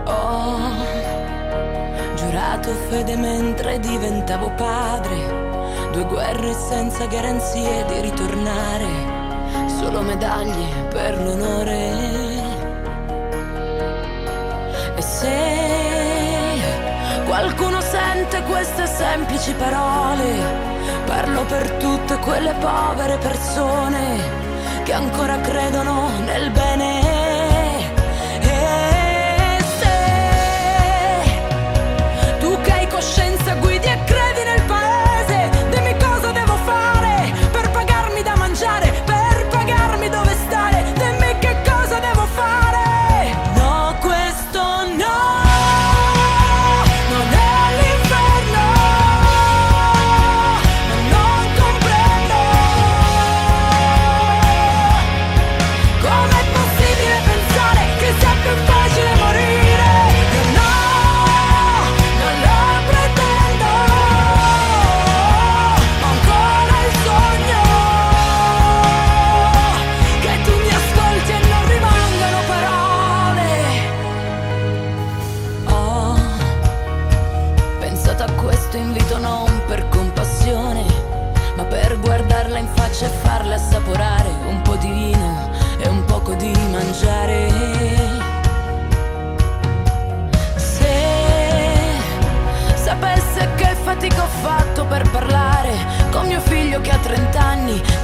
K: Ho giurato fede mentre diventavo padre, due guerre senza garanzie di ritornare, solo medaglie per l'onore. E se qualcuno sente queste semplici parole, parlo per tutte quelle povere persone che ancora credono nel bene.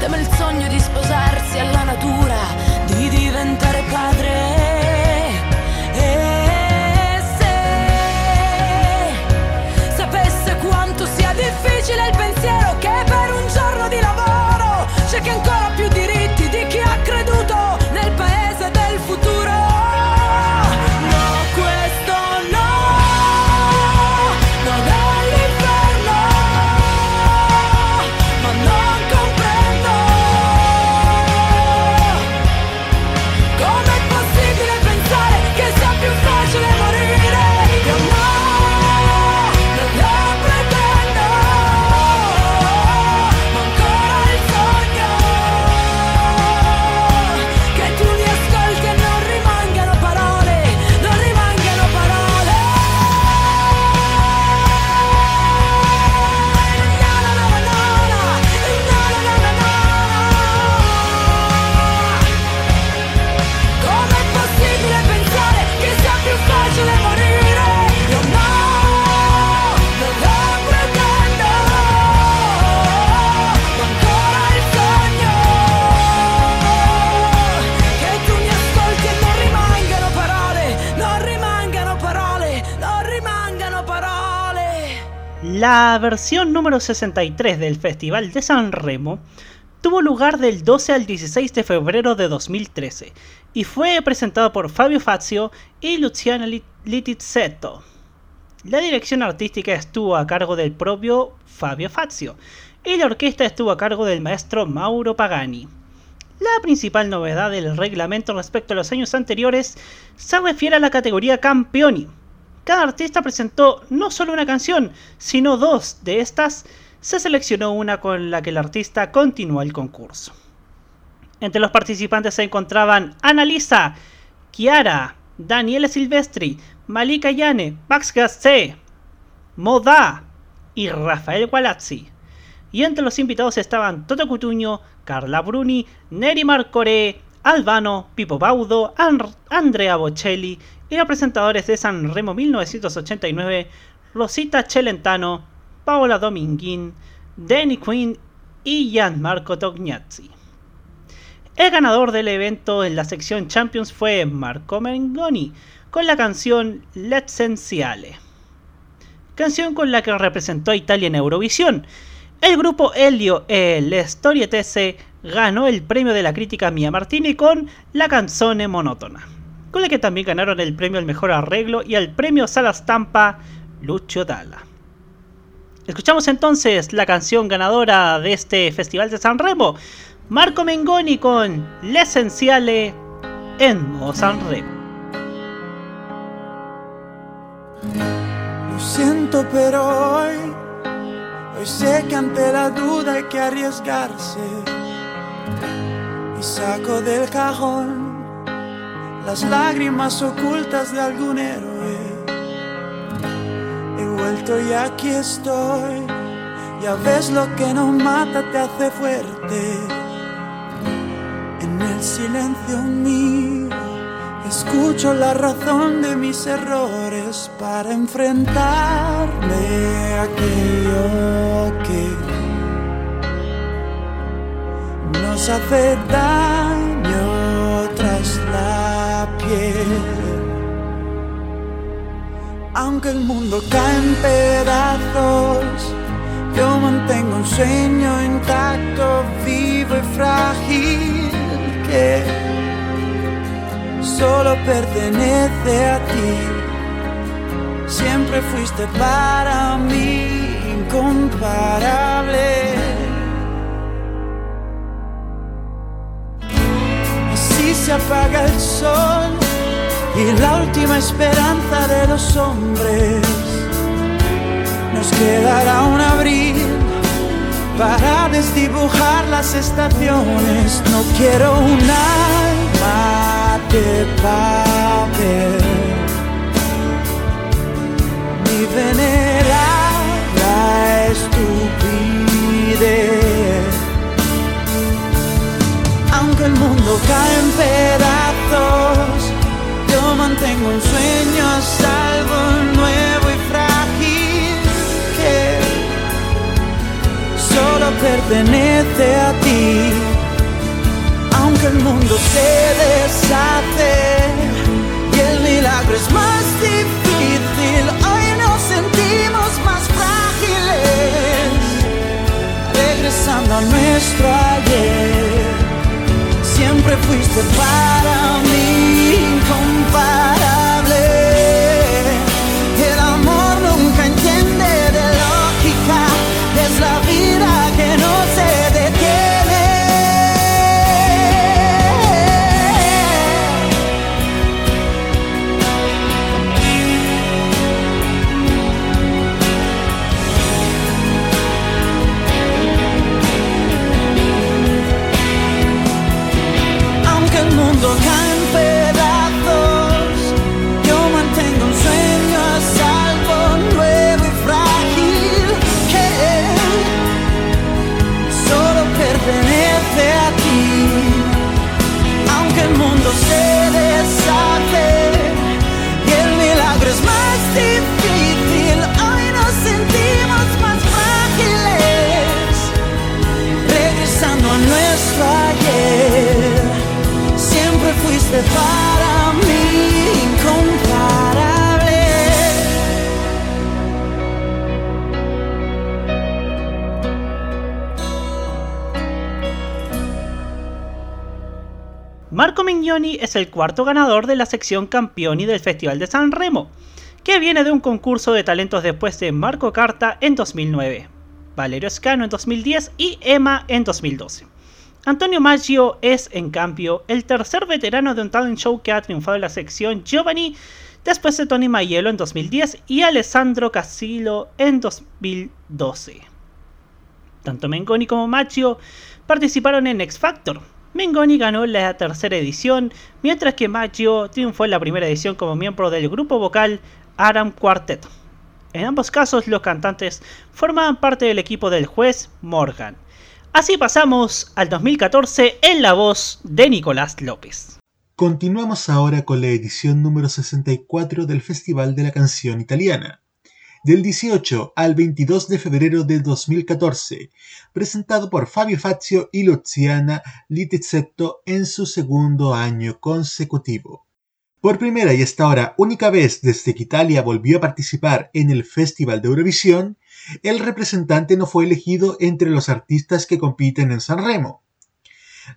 K: Teme il sogno di sposarsi alla natura, di diventare padre.
C: Versión número 63 del Festival de San Remo tuvo lugar del 12 al 16 de febrero de 2013 y fue presentado por Fabio Fazio y Luciana Litizzetto. La dirección artística estuvo a cargo del propio Fabio Fazio y la orquesta estuvo a cargo del maestro Mauro Pagani. La principal novedad del reglamento respecto a los años anteriores se refiere a la categoría Campioni. Cada artista presentó no solo una canción, sino dos de estas se seleccionó una con la que el artista continuó el concurso. Entre los participantes se encontraban Annalisa, Chiara, Daniele Silvestri, Malika Yane, Max Gassé, Moda y Rafael Gualazzi. Y entre los invitados estaban Toto Cutuño, Carla Bruni, Neri Marcore, Albano, Pipo Baudo, Andrea Bocelli y los presentadores de San Remo 1989, Rosita Celentano, Paola Dominguín, Danny Quinn y Gianmarco Tognazzi. El ganador del evento en la sección Champions fue Marco Mengoni con la canción L'Essenziale, canción con la que representó a Italia en Eurovisión. El grupo Helio e Le Storietese ganó el premio de la crítica Mia Martini con La canzone monótona, con la que también ganaron el premio al mejor arreglo y el premio Sala Stampa Lucio Dalla. Escuchamos entonces la canción ganadora de este Festival de San Remo, Marco Mengoni con L'Essenziale en modo San Remo.
P: Lo siento pero hoy, hoy sé que ante la duda hay que arriesgarse y saco del cajón las lágrimas ocultas de algún héroe vuelto y aquí estoy. Ya ves lo que no mata te hace fuerte. En el silencio mío escucho la razón de mis errores para enfrentarme a aquello que nos hace daño tras la piel. Aunque el mundo cae en pedazos, yo mantengo un sueño intacto, vivo y frágil que solo pertenece a ti. Siempre fuiste para mí incomparable. Así se apaga el sol y la última esperanza de los hombres. Nos quedará un abril para desdibujar las estaciones. No quiero un alma de papel ni venerar la estupidez. Aunque el mundo cae en pedazos mantengo un sueño salvo, nuevo y frágil que solo pertenece a ti. Aunque el mundo se deshace y el milagro es más difícil, hoy nos sentimos más frágiles, regresando a nuestro ayer. Siempre fuiste para mí incomparable. para mí.
C: Marco Mignoni es el cuarto ganador de la sección Campioni del Festival de San Remo, que viene de un concurso de talentos después de Marco Carta en 2009, Valerio Escano en 2010 y Emma en 2012. Antonio Maggio es, en cambio, el tercer veterano de un talent show que ha triunfado en la sección Giovanni después de Tony Maiello en 2010 y Alessandro Casillo en 2012. Tanto Mengoni como Maggio participaron en X Factor. Mengoni ganó la tercera edición, mientras que Maggio triunfó en la primera edición como miembro del grupo vocal Aram Quartet. En ambos casos los cantantes formaban parte del equipo del juez Morgan. Así pasamos al 2014 en la voz de Nicolás López.
B: Continuamos ahora con la edición número 64 del Festival de la Canción Italiana, del 18 al 22 de febrero del 2014, presentado por Fabio Fazio y Luciana Littizzetto en su segundo año consecutivo. Por primera y hasta ahora única vez desde que Italia volvió a participar en el Festival de Eurovisión, el representante no fue elegido entre los artistas que compiten en San Remo.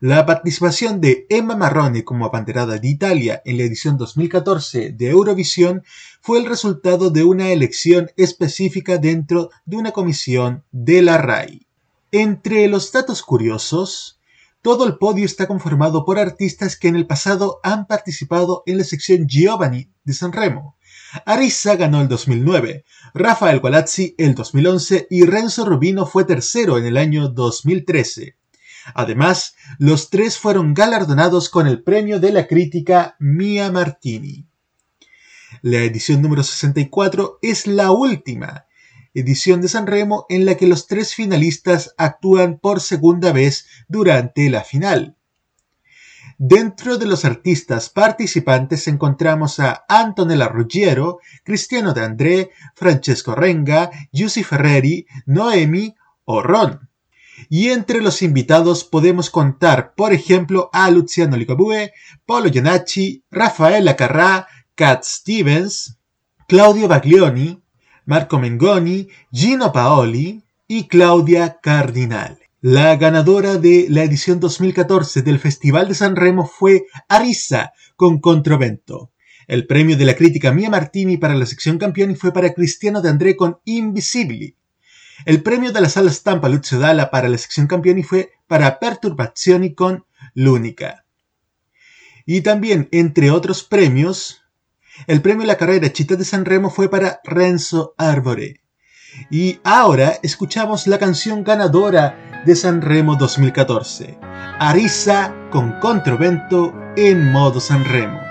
B: La participación de Emma Marrone como abanderada de Italia en la edición 2014 de Eurovisión fue el resultado de una elección específica dentro de una comisión de la RAI. Entre los datos curiosos, todo el podio está conformado por artistas que en el pasado han participado en la sección Giovanni de Sanremo. Arisa ganó el 2009, Rafael Gualazzi el 2011 y Renzo Rubino fue tercero en el año 2013. Además, los tres fueron galardonados con el premio de la crítica Mia Martini. La edición número 64 es la última edición de San Remo en la que los tres finalistas actúan por segunda vez durante la final. Dentro de los artistas participantes encontramos a Antonella Ruggiero, Cristiano De André, Francesco Renga, Giussi Ferreri, Noemi o Ron. Y entre los invitados podemos contar, por ejemplo, a Luciano Ligabue, Paolo Giannacci, Rafaela Carrà, Cat Stevens, Claudio Baglioni, Marco Mengoni, Gino Paoli y Claudia Cardinale. La ganadora de la edición 2014 del Festival de San Remo fue Arisa con Controvento. El premio de la crítica Mia Martini para la sección campeón fue para Cristiano de André con Invisibili. El premio de la sala stampa Lucio Dalla para la sección campeón fue para Perturbazioni con L'Unica. Y también, entre otros premios, el premio a la carrera Chita de San Remo fue para Renzo Arbore. Y ahora escuchamos la canción ganadora de San Remo 2014, Arisa con Controvento en modo San Remo.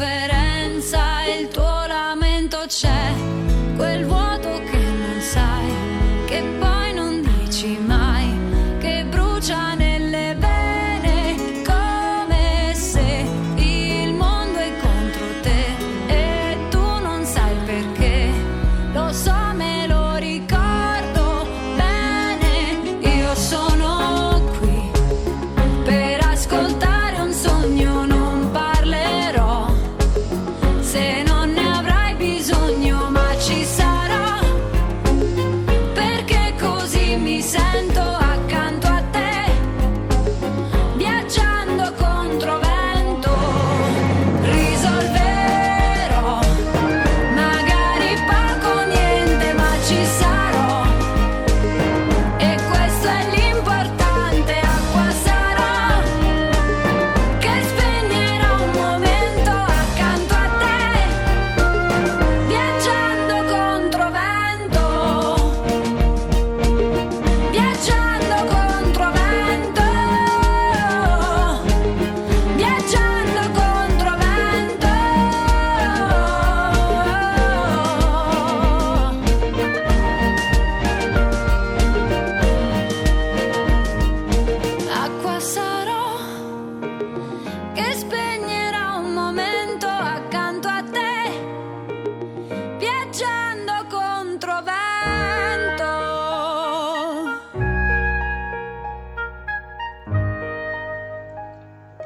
Q: será.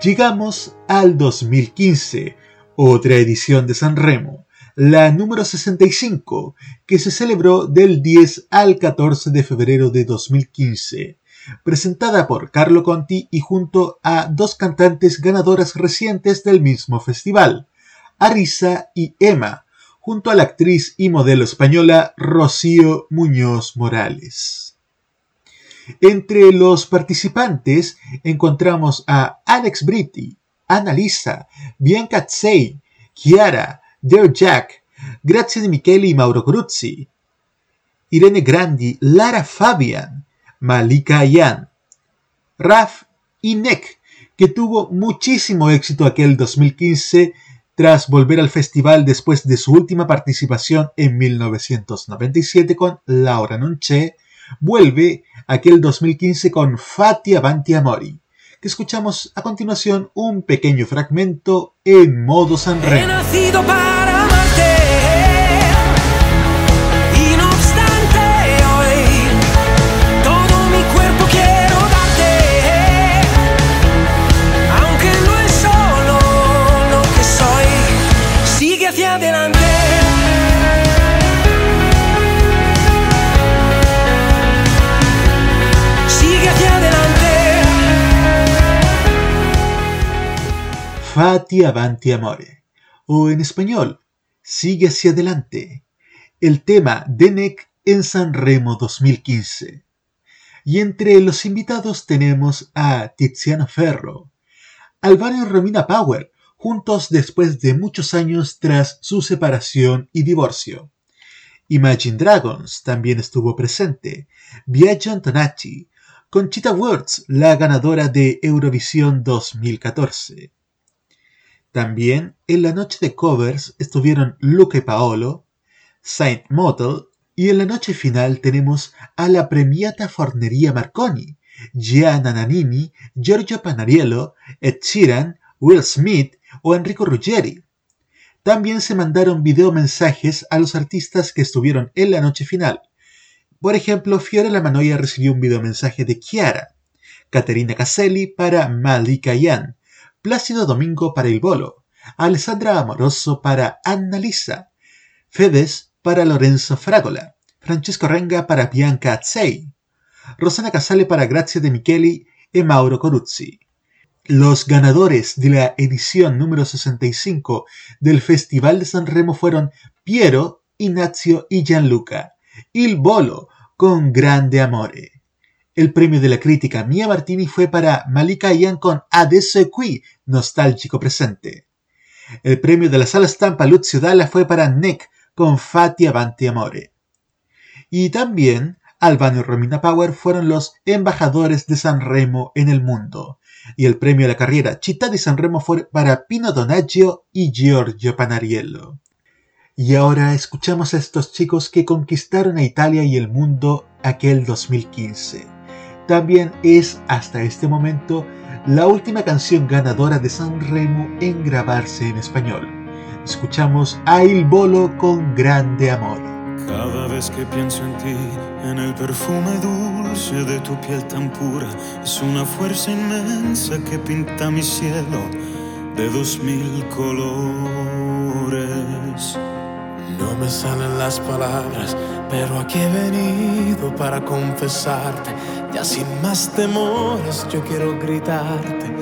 B: Llegamos al 2015, otra edición de San Remo, la número 65, que se celebró del 10 al 14 de febrero de 2015, presentada por Carlo Conti y junto a dos cantantes ganadoras recientes del mismo festival, Arisa y Emma, junto a la actriz y modelo española Rocío Muñoz Morales. Entre los participantes encontramos a Alex Britti, Annalisa, Bianca Tsei, Chiara, Dear Jack, Grazia Di Micheli y Mauro Cruzzi, Irene Grandi, Lara Fabian, Malika Ayan, Raf y Nick, que tuvo muchísimo éxito aquel 2015 tras volver al festival después de su última participación en 1997 con Laura Nonché, vuelve aquel 2015 con Fati Avanti Amori, que escuchamos a continuación un pequeño fragmento en modo Sanremo. Fati Avanti Amore, o en español, Sigue hacia adelante, el tema de NEC en San Remo 2015. Y entre los invitados tenemos a Tiziano Ferro, Alvaro y Romina Power, juntos después de muchos años tras su separación y divorcio. Imagine Dragons también estuvo presente, Biagio Antonacci, Conchita Wurst, la ganadora de Eurovisión 2014. También en la noche de covers estuvieron y Paolo, Saint Motel y en la noche final tenemos a la premiata Fornería Marconi, Gianna Nannini, Giorgio Panariello, Ed Sheeran, Will Smith o Enrico Ruggeri. También se mandaron videomensajes a los artistas que estuvieron en la noche final. Por ejemplo, Fiora Lamanoia recibió un videomensaje de Chiara, Caterina Caselli para Malika Plácido Domingo para El Bolo, Alessandra Amoroso para Anna Lisa, Fedes para Lorenzo Fragola, Francesco Renga para Bianca Azzei, Rosana Casale para Grazia de Micheli y Mauro Coruzzi. Los ganadores de la edición número 65 del Festival de San Remo fueron Piero, Ignazio y Gianluca. Il Bolo con Grande Amore. El premio de la crítica Mia Martini fue para Malika Ian con Adesso e qui, nostálgico presente. El premio de la sala stampa Lucio Dalla fue para Nick con Fati Avanti Amore. Y también Albano y Romina Power fueron los embajadores de San Remo en el mundo. Y el premio de la carrera Città di San Remo fue para Pino Donaggio y Giorgio Panariello. Y ahora escuchamos a estos chicos que conquistaron a Italia y el mundo aquel 2015 también es hasta este momento la última canción ganadora de San Remo en grabarse en español. Escuchamos a Il Bolo con grande amor.
R: Cada vez que pienso en ti, en el perfume dulce de tu piel tan pura, es una fuerza inmensa que pinta mi cielo de dos mil colores.
H: No me salen las palabras, pero aquí he venido para confesarte ya sin más temores yo quiero gritarte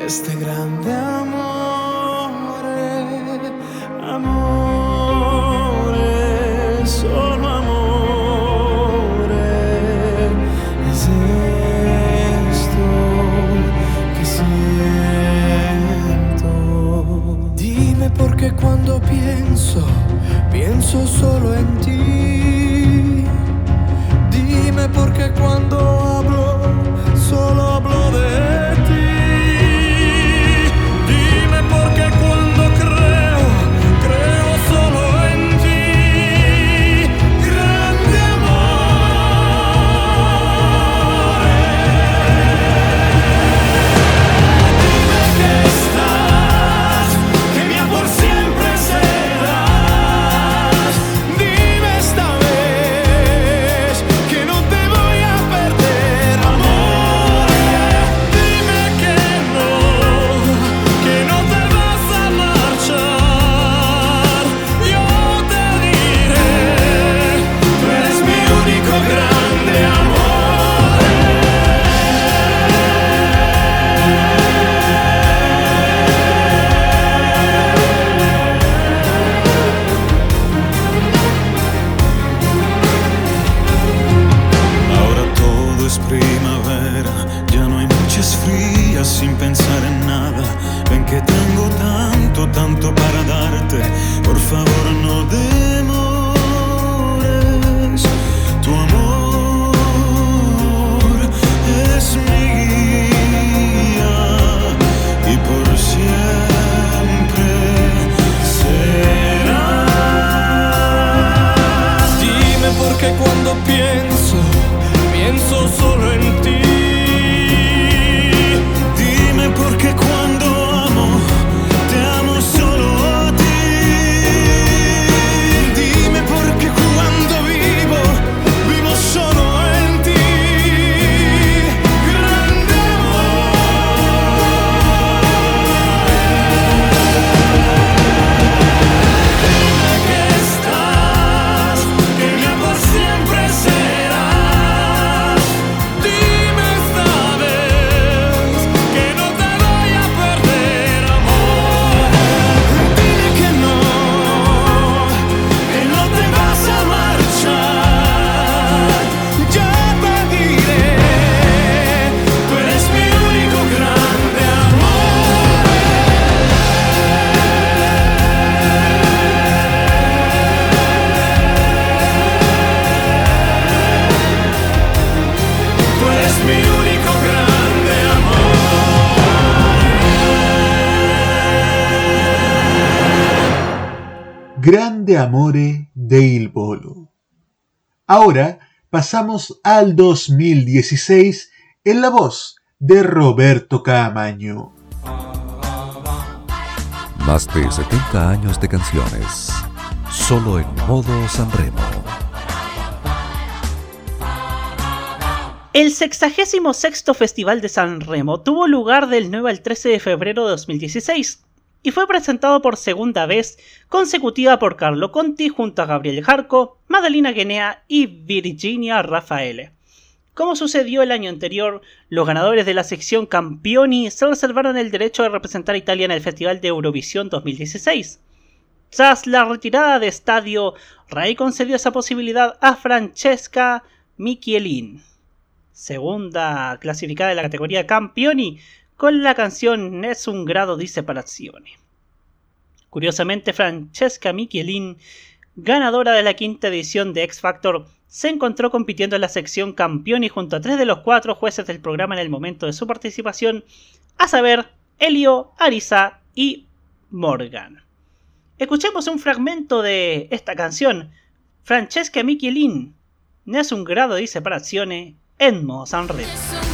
H: este grande amor, amor, solo amor. Es esto que siento. Dime por qué cuando pienso, pienso solo en ti. Dime por qué cuando
B: Grande Amore de Il Bolo. Ahora pasamos al 2016 en la voz de Roberto Camaño.
A: Más de 70 años de canciones, solo en modo Sanremo.
C: El 66 Festival de San Remo tuvo lugar del 9 al 13 de febrero de 2016 y fue presentado por segunda vez consecutiva por Carlo Conti junto a Gabriel Jarco, Madalina Guinea y Virginia Raffaele. Como sucedió el año anterior, los ganadores de la sección Campioni se reservaron el derecho de representar a Italia en el Festival de Eurovisión 2016. Tras la retirada de estadio, Rai concedió esa posibilidad a Francesca Michielin, segunda clasificada de la categoría Campioni, con la canción un grado di separazione. Curiosamente, Francesca Michelin, ganadora de la quinta edición de X Factor, se encontró compitiendo en la sección campeón y junto a tres de los cuatro jueces del programa en el momento de su participación, a saber, Elio, Arisa y Morgan. Escuchemos un fragmento de esta canción, Francesca Michelin, un grado di separazione, Edmo Sanremo.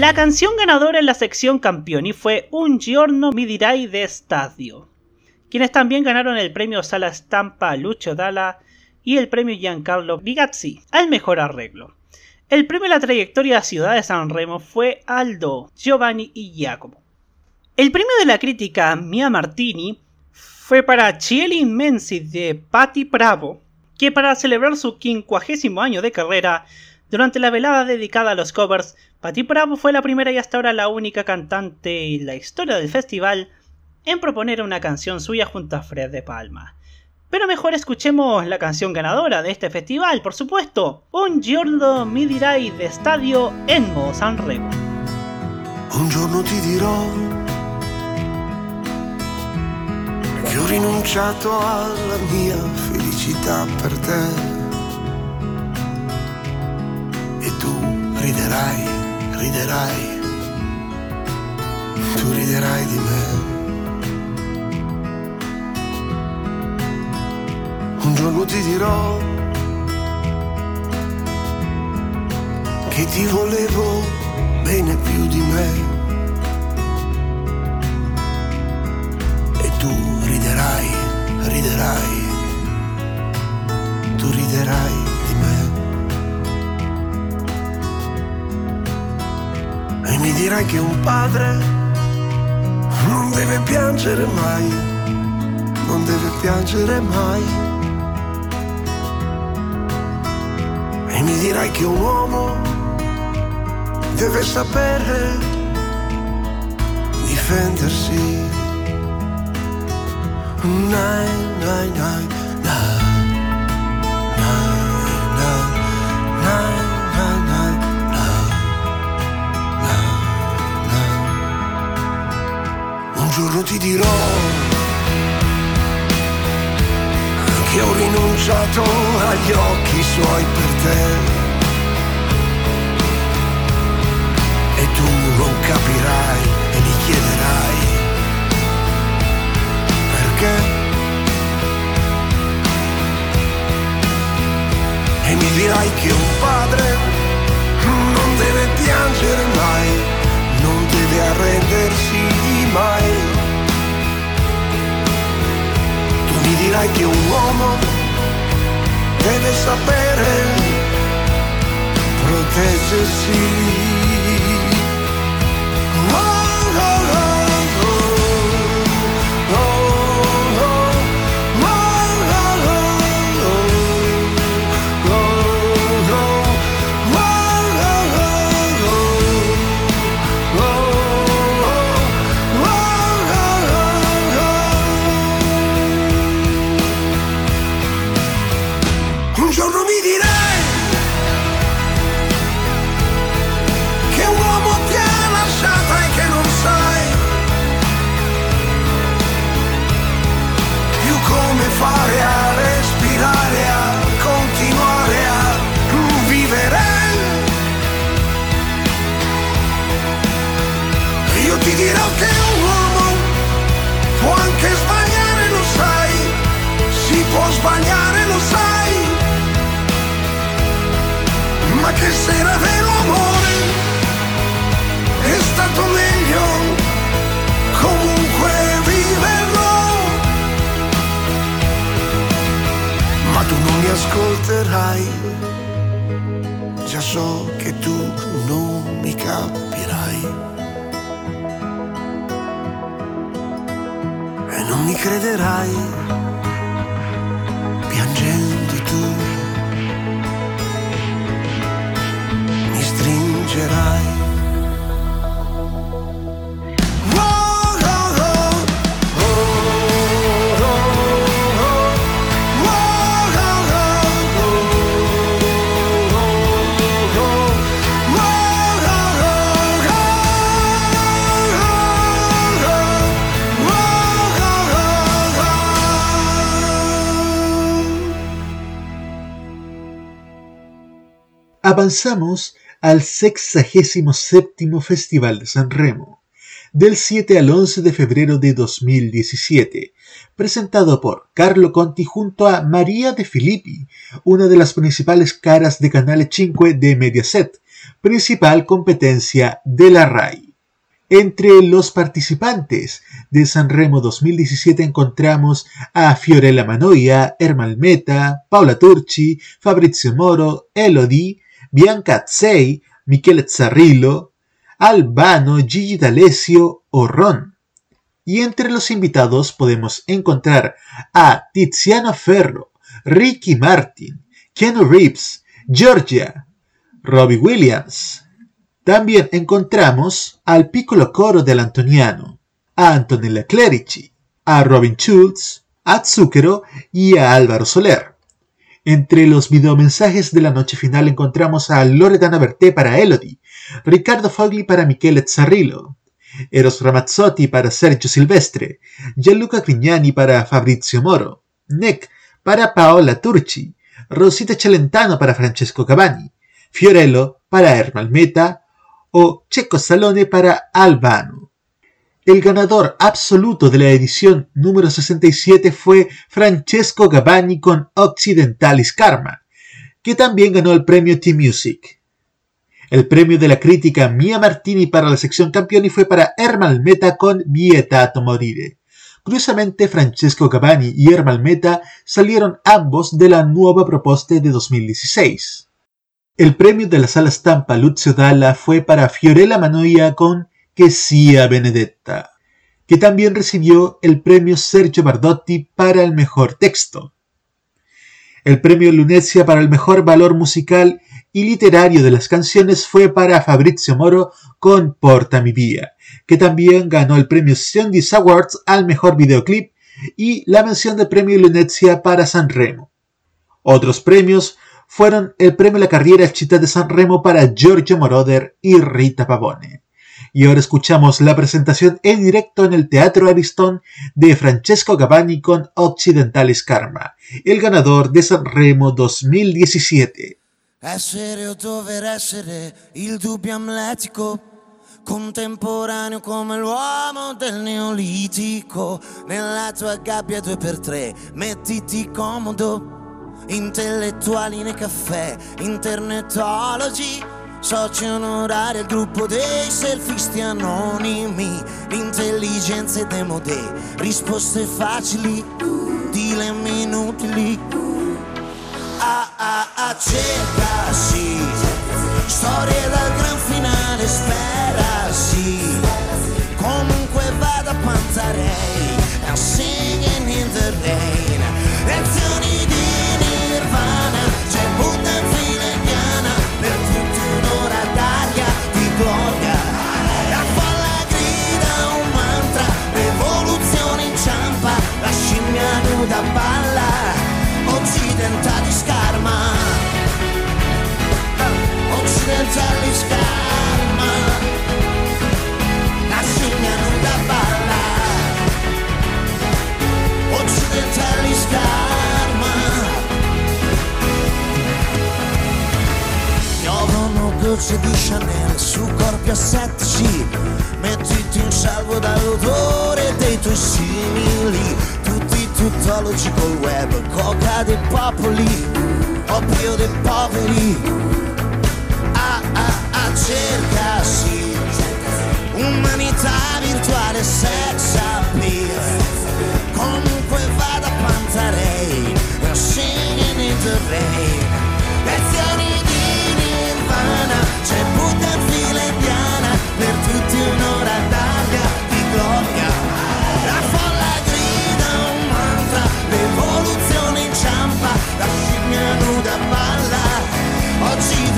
C: La canción ganadora en la sección Campioni fue Un giorno mi dirai de Stadio, quienes también ganaron el premio Sala Stampa Lucio Dalla y el premio Giancarlo Bigazzi al mejor arreglo. El premio a la trayectoria Ciudad de San Remo fue Aldo, Giovanni y Giacomo. El premio de la crítica Mia Martini fue para Cieli Inmensi de Patti Bravo, que para celebrar su quincuagésimo año de carrera durante la velada dedicada a los covers, Patti Bravo fue la primera y hasta ahora la única cantante en la historia del festival en proponer una canción suya junto a Fred de Palma. Pero mejor escuchemos la canción ganadora de este festival, por supuesto, Un giorno mi dirai de Stadio Enmo Sanremo.
N: Un giorno ti dirò che ho rinunciato alla mia felicità per te riderai, riderai, tu riderai di me. Un giorno ti dirò che ti volevo bene più di me. E tu riderai, riderai, tu riderai E mi dirai che un padre non deve piangere mai, non deve piangere mai. E mi dirai che un uomo deve sapere difendersi. Nine, nine, nine. giorno ti dirò che ho rinunciato agli occhi suoi per te. E tu non capirai e mi chiederai perché. E mi dirai che un padre non deve piangere mai, non deve arrendersi mai. Tu mi dirai che un uomo deve sapere proteggersi. Ma che se era vero amore è stato meglio comunque viverlo. Ma tu non mi ascolterai, già so che tu non mi capirai. E non mi crederai, piangendo
B: Avanzamos al 67 Festival de San Remo, del 7 al 11 de febrero de 2017, presentado por Carlo Conti junto a María de Filippi, una de las principales caras de Canale 5 de Mediaset, principal competencia de la RAI. Entre los participantes de San Remo 2017 encontramos a Fiorella Manoia, Ermal Meta, Paola Turci, Fabrizio Moro, Elodie, Bianca Azzei, Michele Zarrillo, Albano, Gigi D'Alessio o Ron. Y entre los invitados podemos encontrar a Tiziano Ferro, Ricky Martin, Keanu Reeves, Georgia, Robbie Williams. También encontramos al piccolo coro del Antoniano, a Antonella Clerici, a Robin Schulz, a Zucchero y a Álvaro Soler. Entre los videomensajes de la noche final encontramos a Loredana Berté para Elodie, Riccardo Fogli para Michele Zarrillo, Eros Ramazzotti para Sergio Silvestre, Gianluca Grignani para Fabrizio Moro, Nick para Paola Turci, Rosita Celentano para Francesco Cavani, Fiorello para Ermal Meta o Checo Salone para Albano. El ganador absoluto de la edición número 67 fue Francesco Gavani con Occidentalis Karma, que también ganó el premio T-Music. El premio de la crítica Mia Martini para la sección campioni fue para Ermal Meta con Vietato Morire. Curiosamente, Francesco Gavani y Ermal Meta salieron ambos de la nuova proposta de 2016. El premio de la sala stampa Lucio Dalla fue para Fiorella Manoia con Que sia Benedetta, que también recibió el premio Sergio Bardotti para el mejor texto. El premio Lunecia para el mejor valor musical y literario de las canciones fue para Fabrizio Moro con Porta mi vía, que también ganó el premio Sundays Awards al mejor videoclip y la mención de premio Lunecia para San Remo. Otros premios fueron el premio La Carriera Città de San Remo para Giorgio Moroder y Rita Pavone. Y ahora escuchamos la presentación en directo en el Teatro Aristón de Francesco Gavani con Occidentalis Karma, el ganador de San Remo 2017.
I: Essere o dover essere il dubbio amletico, contemporaneo come l'uomo del neolitico. Nella tua gabbia due per tre, mettiti comodo. Intellettuali nei caffè, internetologi, soci onorari al gruppo dei selfisti anonimi. L'intelligenza è demodè, risposte facili, dilemmi inutili. Ah ah ah cerca sì Storie dal gran finale spera sì Comunque vada Pantarei I'm singing in the rain voce di Chanel su corpi a 7C Mettiti in salvo dall'odore dei tuoi simili. Tutti tuttologi col web, coca dei popoli. Oppio dei poveri. Ah ah ah cerca sì. Umanità virtuale sex appeal. Comunque vada a Pantarei You're singing in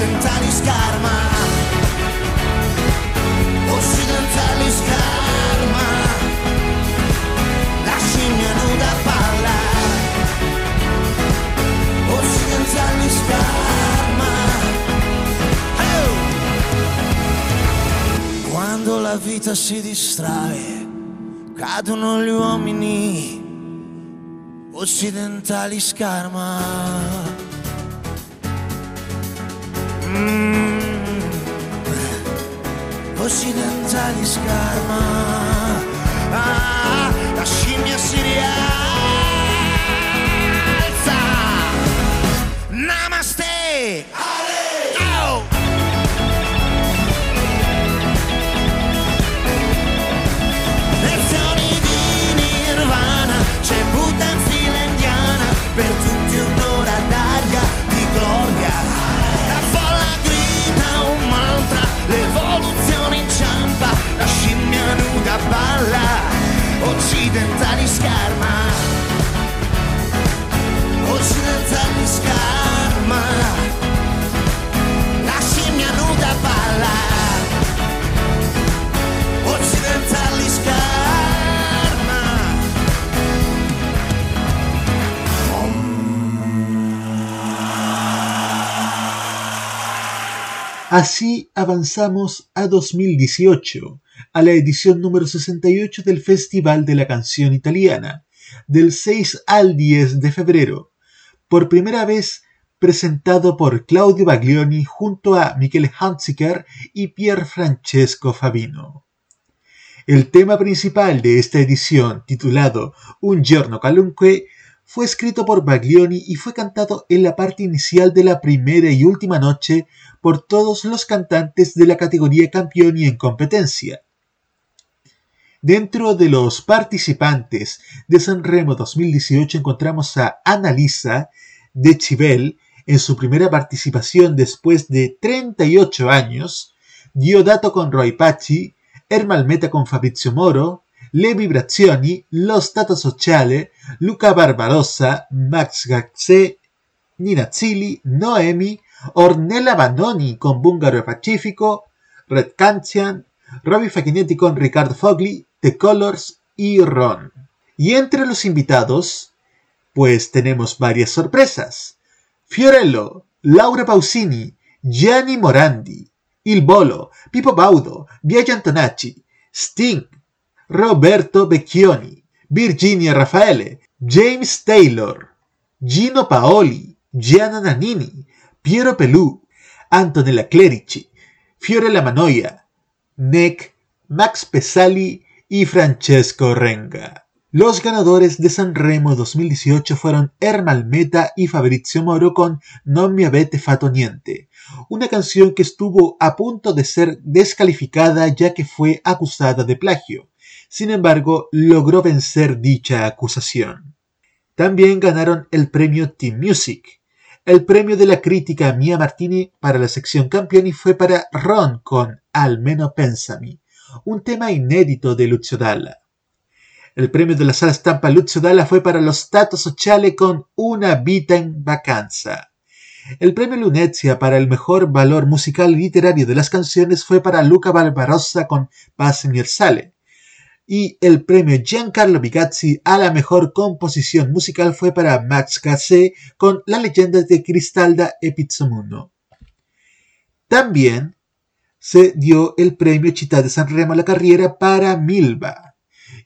I: Occidentali scarma. Occidentali scarma la vita si distrae Cadono gli uomini Occidentali scarma. Mm. Occidentali scarma. Ah, la scimmia si rialza. Namaste
B: Así avanzamos a 2018, a la edición número 68 del Festival de la Canción Italiana, del 6 al 10 de febrero, por primera vez presentado por Claudio Baglioni junto a Michele Hunziker y Pier Francesco Fabino. El tema principal de esta edición, titulado Un giorno qualunque, fue escrito por Baglioni y fue cantado en la parte inicial de la primera y última noche por todos los cantantes de la categoría campeón y en competencia. Dentro de los participantes de Sanremo 2018 encontramos a Annalisa de Chibel en su primera participación después de 38 años, Diodato con Roy Paci, Ermalmeta con Fabrizio Moro, Le Vibrazioni, Lo Stato Sociale, Luca Barbarossa, Max Gazzè, Nina Zilli, Noemi, Ornella Vanoni con Bungaro e Pacifico, Red Kantian, Robbie Facchinetti con Riccardo Fogli, The Colors y Ron. Y entre los invitados, pues tenemos varias sorpresas. Fiorello, Laura Pausini, Gianni Morandi, Il Bolo, Pippo Baudo, Biagio Antonacci, Sting, Roberto Becchioni, Virginia Raffaele, James Taylor, Gino Paoli, Gianna Nannini, Piero Pelù, Antonella Clerici, Fiorella Manoia, Nick, Max Pesali y Francesco Renga. Los ganadores de Sanremo 2018 fueron Ermalmeta y Fabrizio Moro con Non mi avete fatto niente, una canción que estuvo a punto de ser descalificada ya que fue acusada de plagio. Sin embargo, logró vencer dicha acusación. También ganaron el premio Team Music. El premio de la crítica Mia Martini para la sección Campioni fue para Ron con Almeno Pensami, un tema inédito de Lucio Dalla. El premio de la sala stampa Lucio Dalla fue para Lo Stato Sociale con Una vita in vacanza. El premio Lunezia para el mejor valor musical y literario de las canciones fue para Luca Barbarossa con Paz Sale. Y el premio Giancarlo Bigazzi a la mejor composición musical fue para Max Gazzè con La leyenda de Cristalda e Pizzomundo. También se dio el premio Città de Sanremo a la carrera para Milva.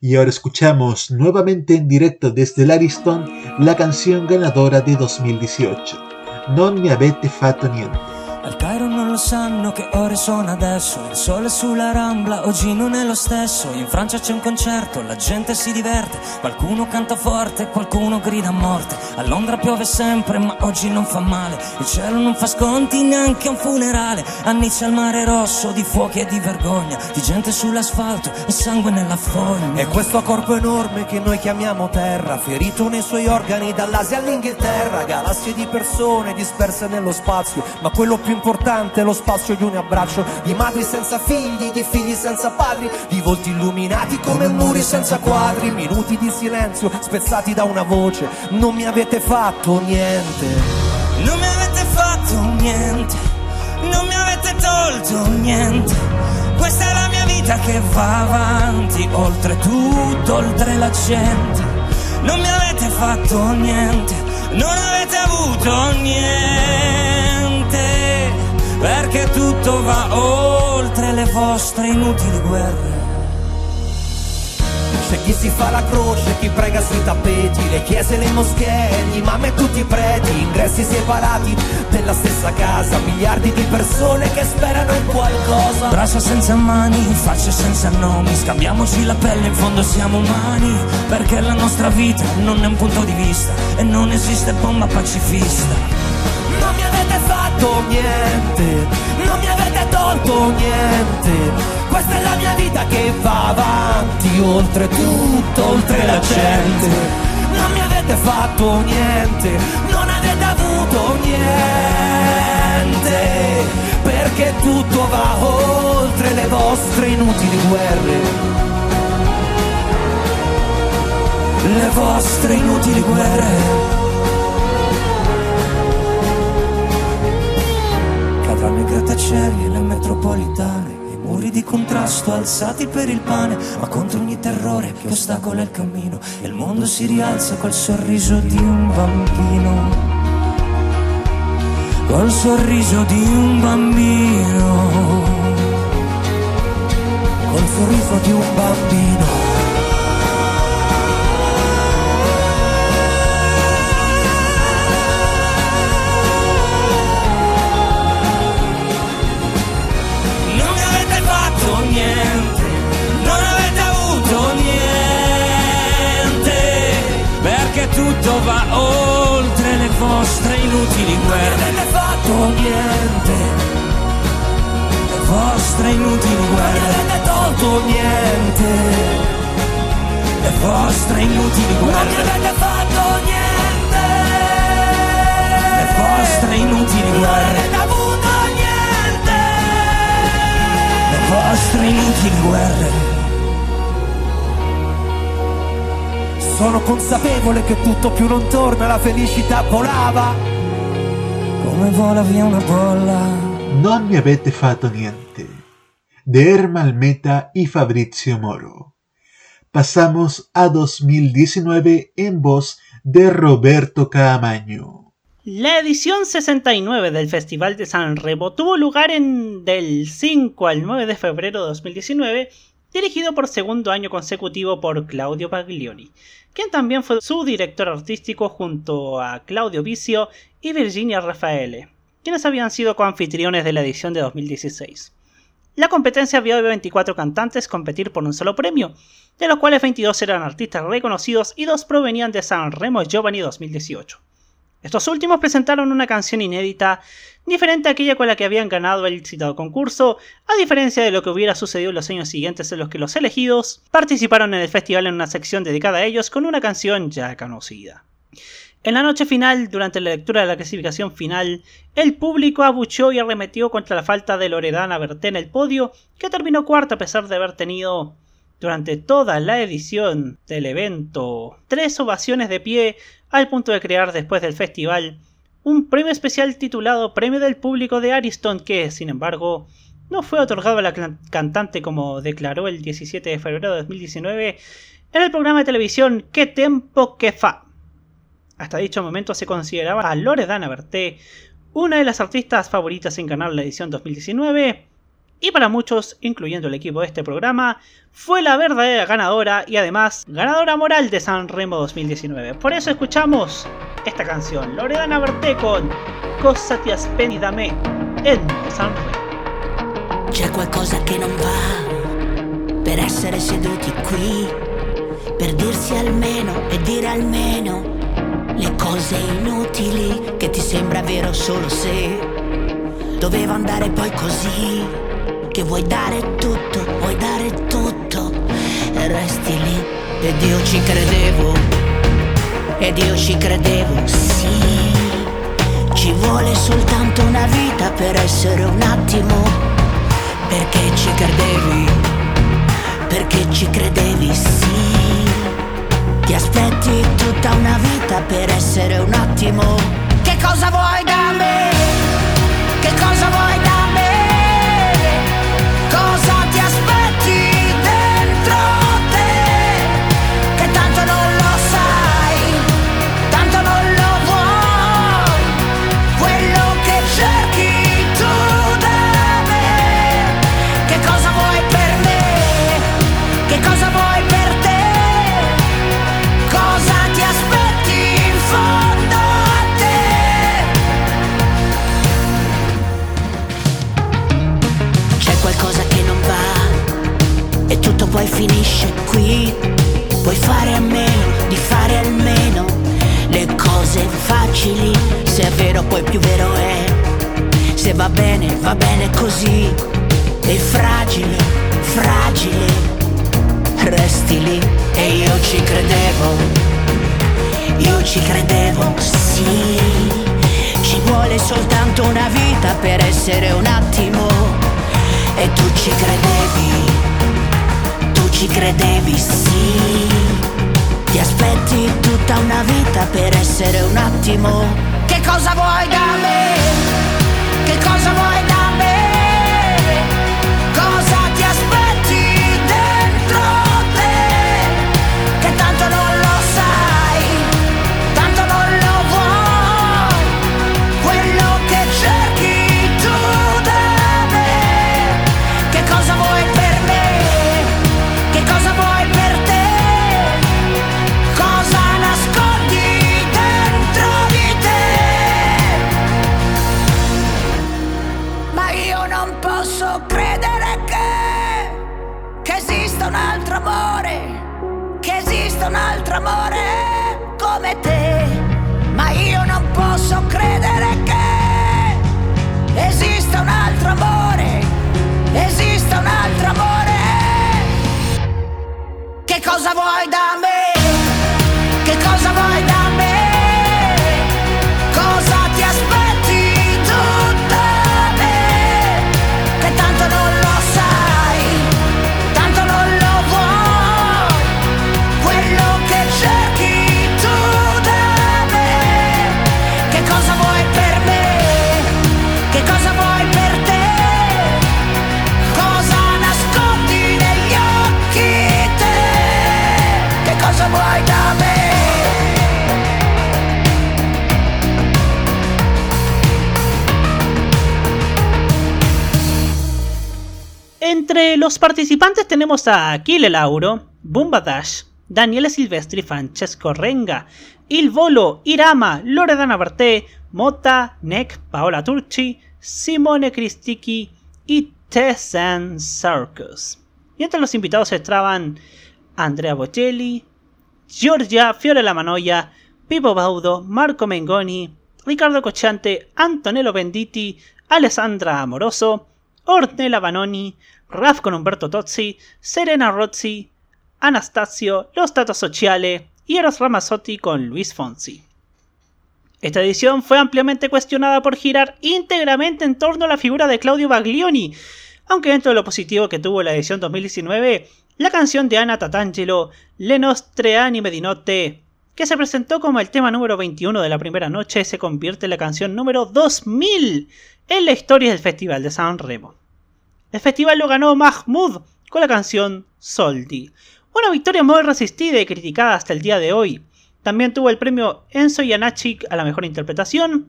B: Y ahora escuchamos nuevamente en directo desde Lariston la canción ganadora de 2018, Non mi avete fatto niente.
S: Lo sanno che ore sono adesso. Il sole sulla rambla, oggi non è lo stesso. In Francia c'è un concerto, la gente si diverte. Qualcuno canta forte, qualcuno grida a morte. A Londra piove sempre, ma oggi non fa male. Il cielo non fa sconti neanche a un funerale. A Nizza il mare rosso di fuochi e di vergogna Di gente sull'asfalto e sangue nella fogna.
G: E questo corpo enorme che noi chiamiamo terra Ferito nei suoi organi dall'Asia all'Inghilterra Galassie di persone disperse nello spazio. Ma quello più importante è lo spazio di un abbraccio Di madri senza figli, di figli senza padri Di volti illuminati come muri senza quadri Minuti di silenzio spezzati da una voce. Non mi avete fatto niente.
S: Non mi avete fatto niente, non mi avete tolto niente. Questa è la mia vita che va avanti, oltre tutto, oltre la gente. Non mi avete fatto niente, non avete avuto niente, perché tutto va oltre le vostre inutili guerre.
G: C'è chi si fa la croce, chi prega sui tappeti, le chiese, le moschee, gli imam e tutti i preti, ingressi separati della stessa casa, miliardi di persone che sperano in qualcosa.
S: Braccia senza mani, facce senza nomi, scambiamoci la pelle, in fondo siamo umani, perché la nostra vita non è un punto di vista e non esiste bomba pacifista.
G: Non mi avete fatto niente, non mi avete tolto niente. Questa è la mia vita che va avanti, oltre tutto, oltre la gente. Non mi avete fatto niente, non avete avuto niente. Perché tutto va oltre le vostre inutili guerre.
S: Le vostre inutili guerre. Cadranno i grattacieli e le metropolitane, i muri di contrasto alzati per il pane, ma contro ogni terrore che ostacola il cammino, e il mondo si rialza col sorriso di un bambino. Col sorriso di un bambino. Col sorriso di un bambino. Tutto va oltre le vostre inutili guerre. Non avete fatto niente, le vostre inutili guerre. Non avete tolto niente, le vostre inutili guerre. Non avete fatto niente, le vostre inutili guerre. Non avete avuto niente, le vostre inutili guerre.
G: Sono consapevole che tutto più non torna, la felicità volava.
S: Come vola via una bolla.
B: Non mi avete fatto niente. De Ermal Meta y Fabrizio Moro. Pasamos a 2019 en voz de Roberto Caamaño.
C: La edición 69 del Festival de San Remo tuvo lugar en del 5 al 9 de febrero de 2019, dirigido por segundo año consecutivo por Claudio Paglioni, quien también fue su director artístico junto a Claudio Vicio y Virginia Raffaele, quienes habían sido coanfitriones de la edición de 2016. La competencia vio a 24 cantantes competir por un solo premio, de los cuales 22 eran artistas reconocidos y dos provenían de San Remo Giovanni 2018. Estos últimos presentaron una canción inédita, diferente a aquella con la que habían ganado el citado concurso, a diferencia de lo que hubiera sucedido en los años siguientes en los que los elegidos participaron en el festival en una sección dedicada a ellos con una canción ya conocida. En la noche final, durante la lectura de la clasificación final, el público abucheó y arremetió contra la falta de Loredana Berté en el podio, que terminó cuarta a pesar de haber tenido durante toda la edición del evento tres ovaciones de pie al punto de crear después del festival un premio especial titulado Premio del Público de Ariston que, sin embargo, no fue otorgado a la can- cantante como declaró el 17 de febrero de 2019 en el programa de televisión Que Tempo Que Fa. Hasta dicho momento se consideraba a Loredana Berté una de las artistas favoritas en ganar la edición 2019 y para muchos, incluyendo el equipo de este programa, fue la verdadera ganadora y además ganadora moral de San Remo 2019. Por eso escuchamos esta canción, Loredana Berté con Cosa ti aspendi da me, Edmo Sanremo.
T: C'è qualcosa che non va per essere seduti qui, per dirsi almeno e dire almeno le cose inutili che ti sembra vero solo se doveva andare poi così, che vuoi dare tutto, vuoi dare tutto e resti lì ed io ci credevo, ed io ci credevo, sì, ci vuole soltanto una vita per essere un attimo perché ci credevi, perché ci credevi, sì. Ti aspetti tutta una vita per essere un attimo. Che cosa vuoi da me? Che cosa vuoi da me? Cosa poi finisce qui. Puoi fare a meno di fare almeno le cose facili. Se è vero poi più vero è. Se va bene, va bene così. E fragile, fragile. Resti lì e io ci credevo. Io ci credevo, sì. Ci vuole soltanto una vita per essere un attimo. E tu ci credevi. Tu ci credevi, sì. Ti aspetti tutta una vita per essere un attimo. Che cosa vuoi da me? Che cosa vuoi da me? Amore come te. Ma io non posso credere che esista un altro amore, esista un altro amore. Che cosa vuoi da me?
C: Entre los participantes tenemos a Achille Lauro, Bumba Dash, Daniele Silvestri, Francesco Renga, Il Volo, Irama, Loredana Berté, Mota, Neck, Paola Turci, Simone Cristicchi y Tessan Circus. Y entre los invitados estaban Andrea Bocelli, Giorgia Fiorella Manoia, Pipo Baudo, Marco Mengoni, Ricardo Cocciante, Antonello Venditti, Alessandra Amoroso, Ornella Vanoni, Raf con Umberto Tozzi, Serena Rozzi, Anastasio, Los Tato Sociale y Eros Ramazzotti con Luis Fonsi. Esta edición fue ampliamente cuestionada por girar íntegramente en torno a la figura de Claudio Baglioni, aunque dentro de lo positivo que tuvo la edición 2019, la canción de Ana Tatangelo, Le nostre anime di notte, que se presentó como el tema número 21 de la primera noche, se convierte en la canción número 2000 en la historia del Festival de San Remo. El festival lo ganó Mahmoud con la canción Soldi, una victoria muy resistida y criticada hasta el día de hoy. También tuvo el premio Enzo Janacek a la mejor interpretación,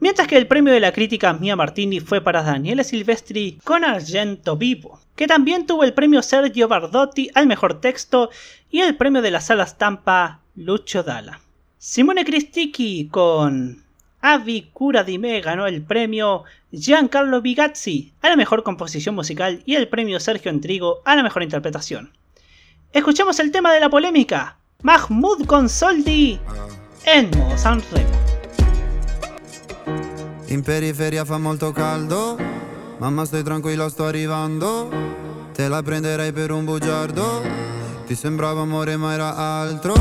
C: mientras que el premio de la crítica Mia Martini fue para Daniele Silvestri con Argento Vivo, que también tuvo el premio Sergio Bardotti al mejor texto y el premio de la sala Stampa Lucio Dalla. Simone Cristicchi con Avi Cura di Me ganó el premio. Giancarlo Bigazzi a la mejor composición musical y el premio Sergio Entrigo a la mejor interpretación. Escuchemos el tema de la polémica, Mahmoud Consoldi en modo Sanremo.
U: In periferia fa molto caldo, mamma stai tranquilla sto arrivando, te la prenderei per un bugiardo, ti sembrava amore ma era altro,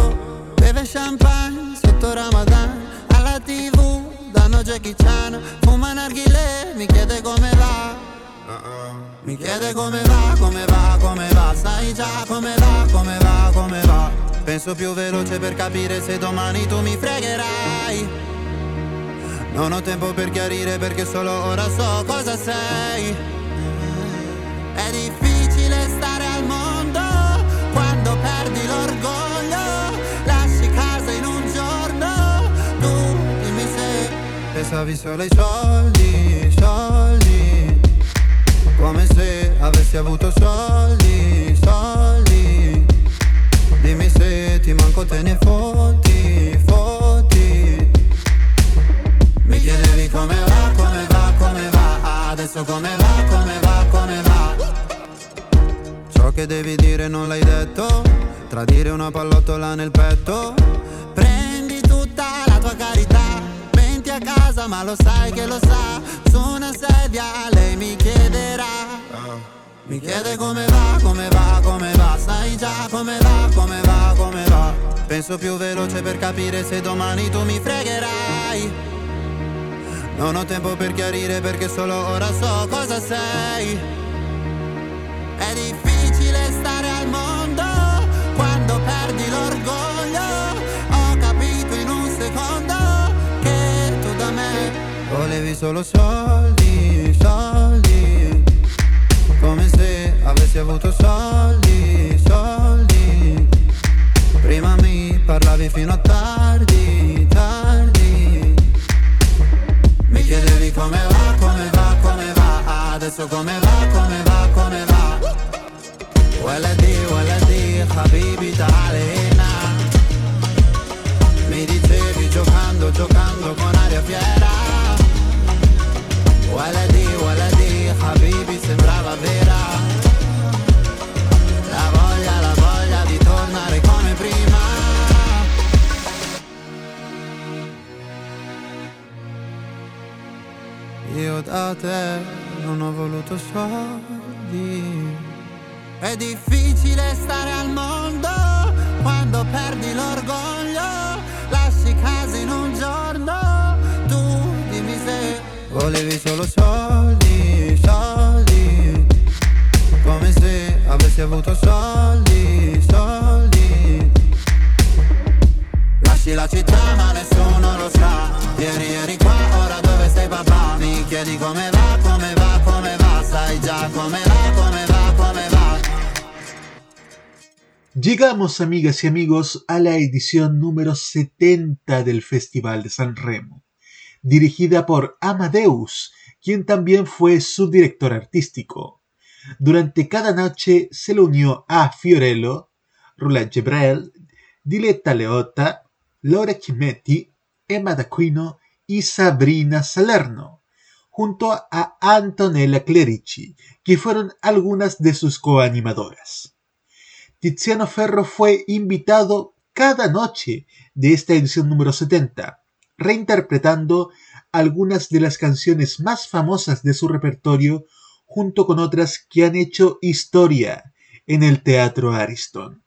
U: beve champagne sotto Ramadan, alla tv danno Jackie Chan, fuma narghile, mi chiede come va, mi chiede come va, come va, come va, sai già come va, come va, come va, penso più veloce per capire se domani tu mi fregherai. Non ho tempo per chiarire perché solo ora so cosa sei. È difficile pensavi solo ai soldi, soldi. Come se avessi avuto soldi, soldi. Dimmi se ti manco te ne fotti, fotti. Mi chiedevi come va, come va, come va Adesso come va, come va, come va Ciò che devi dire non l'hai detto Tradire una pallottola nel petto Prendi tutta la tua carità casa ma lo sai che lo sa. Su una sedia lei mi chiederà. Mi chiede come va, come va, come va. Sai già come va, come va, come va. Penso più veloce per capire se domani tu mi fregherai. Non ho tempo per chiarire perché solo ora so cosa sei. È difficile stare al mondo volevi solo soldi, soldi. Come se avessi avuto soldi, soldi. Prima mi parlavi fino a tardi, tardi. Mi chiedevi come va, come va, come va Adesso come va, come va, come va ولدي ولدي حبيبي تعال هنا Mi dicevi giocando, giocando con aria fiera ولدي ولدي حبيبي sembrava vera La voglia, la voglia di tornare come prima Io da te non ho voluto soldi. È difficile stare al mondo quando perdi l'orgoglio. Lasci casa in un volevi solo soldi, soldi. Come se avessi avuto soldi, soldi. Lasci la città ma nessuno lo sa Ieri eri qua, ora dove sei papà Mi chiedi come va, come va, come va Sai già come va, come va, come va
B: Llegamos, amigas y amigos, a la edición número 70 del Festival de San Remo, dirigida por Amadeus, quien también fue su director artístico. Durante cada noche se le unió a Fiorello, Roulette Gebrel, Diletta Leotta, Laura Chimetti, Emma D'Aquino y Sabrina Salerno, junto a Antonella Clerici, que fueron algunas de sus coanimadoras. Tiziano Ferro fue invitado cada noche de esta edición número 70, reinterpretando algunas de las canciones más famosas de su repertorio junto con otras que han hecho historia en el Teatro Ariston.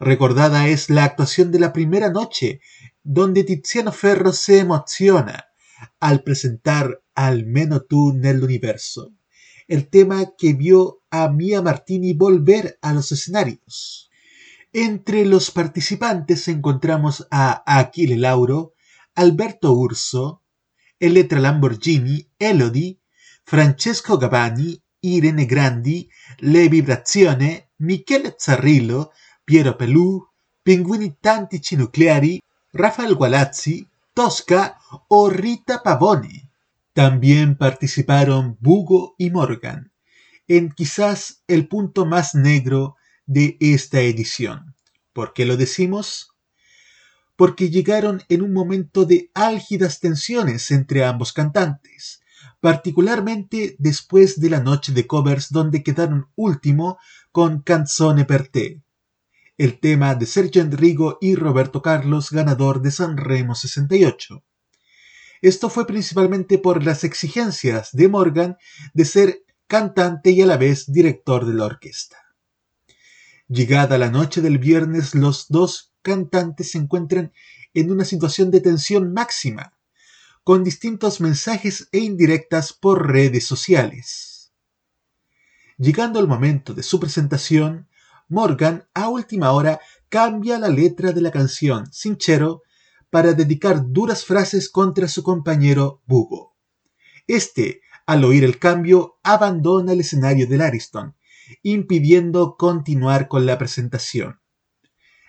B: Recordada es la actuación de la primera noche, donde Tiziano Ferro se emociona al presentar Almeno tú nel universo, el tema que vio a Mia Martini volver a los escenarios. Entre los participantes encontramos a Achille Lauro, Alberto Urso, Elettra Lamborghini, Elodie, Francesco Gavani, Irene Grandi, Le Vibrazione, Michele Zarrillo, Piero Pelù, Pinguini Tantici Nucleari, Rafael Gualazzi, Tosca o Rita Pavoni. También participaron Bugo y Morgan, en quizás el punto más negro de esta edición. ¿Por qué lo decimos? Porque llegaron en un momento de álgidas tensiones entre ambos cantantes, particularmente después de la noche de covers donde quedaron último con Canzone per te, el tema de Sergio Enrigo y Roberto Carlos, ganador de Sanremo 68. Esto fue principalmente por las exigencias de Morgan de ser cantante y a la vez director de la orquesta. Llegada la noche del viernes, los dos cantantes se encuentran en una situación de tensión máxima, con distintos mensajes e indirectas por redes sociales. Llegando el momento de su presentación, Morgan a última hora cambia la letra de la canción Sinchero para dedicar duras frases contra su compañero Bugo. Este, al oír el cambio, abandona el escenario del Ariston, impidiendo continuar con la presentación.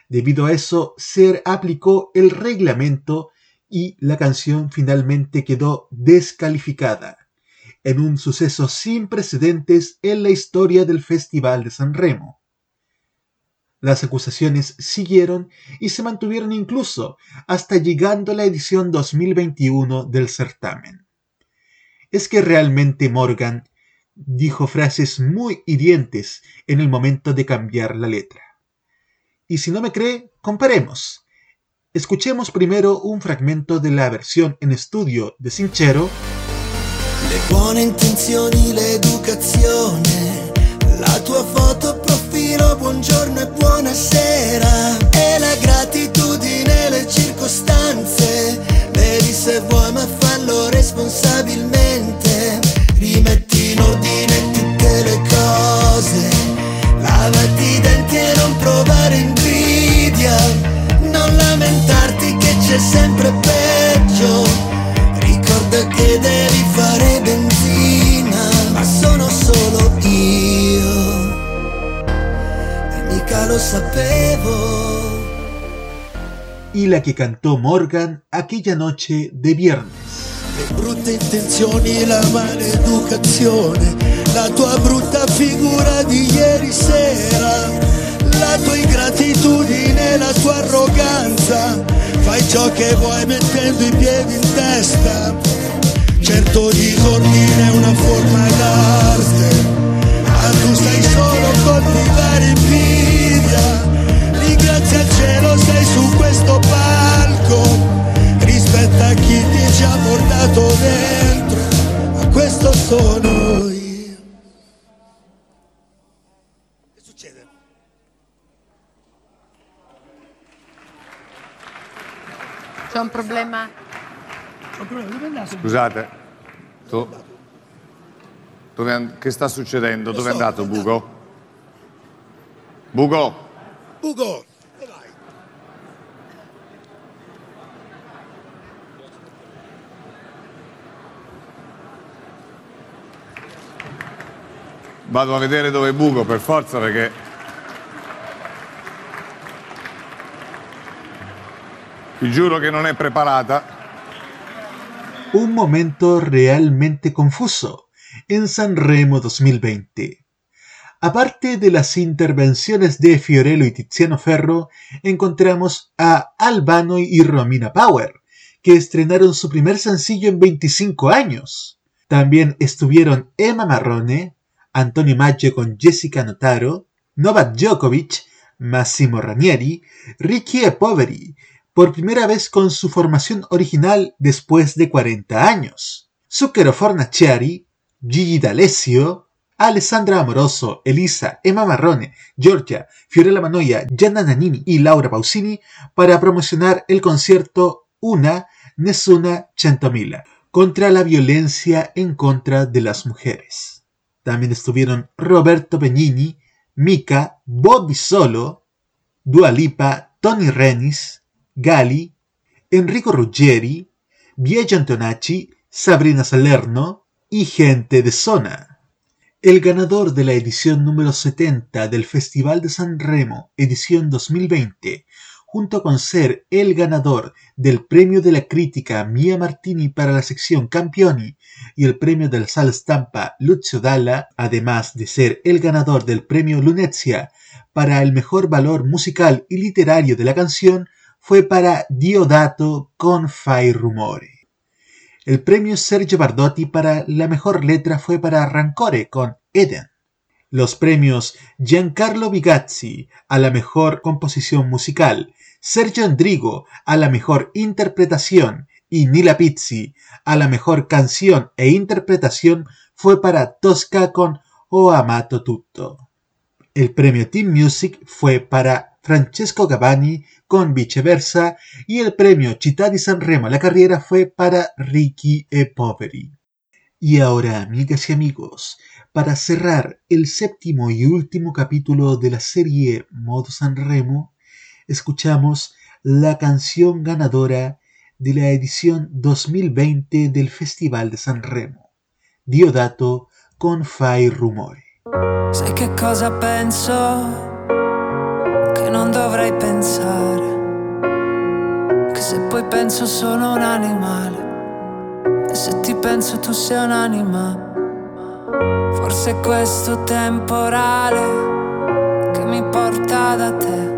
B: Debido a eso, se aplicó el reglamento y la canción finalmente quedó descalificada, en un suceso sin precedentes en la historia del Festival de San Remo. Las acusaciones siguieron y se mantuvieron incluso hasta llegando a la edición 2021 del certamen. Es que realmente Morgan dijo frases muy hirientes en el momento de cambiar la letra. Y si no me cree, comparemos. Escuchemos primero un fragmento de la versión en estudio de Sincero.
V: Le buone intenzioni, l'educazione, la tua foto profilo, buongiorno e buonasera, e la gratitudine, le circostanze, bevi se vuoi ma fallo responsabilmente, rimetti in ordine tutte le cose, lavati i denti e non provare invidia, c'è sempre peggio, ricorda che devi fare benzina, ma sono solo io, e mica lo sapevo.
B: y la que cantó Morgan aquella noche de viernes.
V: Le brutte intenzioni, la maleducazione, la tua brutta figura di ieri sera, la tua ingratitudine, la tua arroganza, fai ciò che vuoi mettendo i piedi in testa, certo disordine è una forma d'arte, ma tu stai solo a coltivare invidia, ringrazia il cielo sei su questo palco, rispetta chi ti ci ha portato dentro, ma questo sono io.
W: C'è un problema?
X: Scusate, tu, dove che sta succedendo? Dove è andato Bugo? Bugo,
V: Ugo,
X: vado a vedere dove è Bugo per forza perché...
B: Un momento realmente confuso en Sanremo 2020. Aparte de las intervenciones de Fiorello y Tiziano Ferro, encontramos a Albano y Romina Power, que estrenaron su primer sencillo en 25 años. También estuvieron Emma Marrone, Antonio Maggio con Jessica Notaro, Novak Djokovic, Massimo Ranieri, Ricky Poveri, por primera vez con su formación original después de 40 años. Zucchero Fornaciari, Gigi D'Alessio, Alessandra Amoroso, Elisa, Emma Marrone, Giorgia, Fiorella Manoia, Gianna Nannini y Laura Pausini para promocionar el concierto Una Nessuna Centomila contra la violencia en contra de las mujeres. También estuvieron Roberto Benigni, Mika, Bobby Solo, Dua Lipa, Tony Renis, Gali, Enrico Ruggeri, Biagio Antonacci, Sabrina Salerno y gente de zona. El ganador de la edición número 70 del Festival de San Remo, edición 2020, junto con ser el ganador del premio de la crítica Mia Martini para la sección Campioni y el premio del Sal Stampa Lucio Dalla, además de ser el ganador del premio Lunezia para el mejor valor musical y literario de la canción, fue para Diodato con Fai Rumore. El premio Sergio Bardotti para la mejor letra fue para Rancore con Eden. Los premios Giancarlo Bigazzi a la mejor composición musical, Sergio Andrigo a la mejor interpretación y Nila Pizzi a la mejor canción e interpretación fue para Tosca con O Amato Tutto. El premio Team Music fue para Francesco Gavani con Viceversa y el premio Città di Sanremo la carrera fue para Ricky e Poveri. Y ahora, amigas y amigos, para cerrar el séptimo y último capítulo de la serie Modo Sanremo, escuchamos la canción ganadora de la edición 2020 del Festival de Sanremo, Diodato con Fai Rumore.
K: Sai che cosa? Dovrei pensare. Che se poi penso sono un animale. E se ti penso tu sei un'anima. Forse è questo temporale che mi porta da te.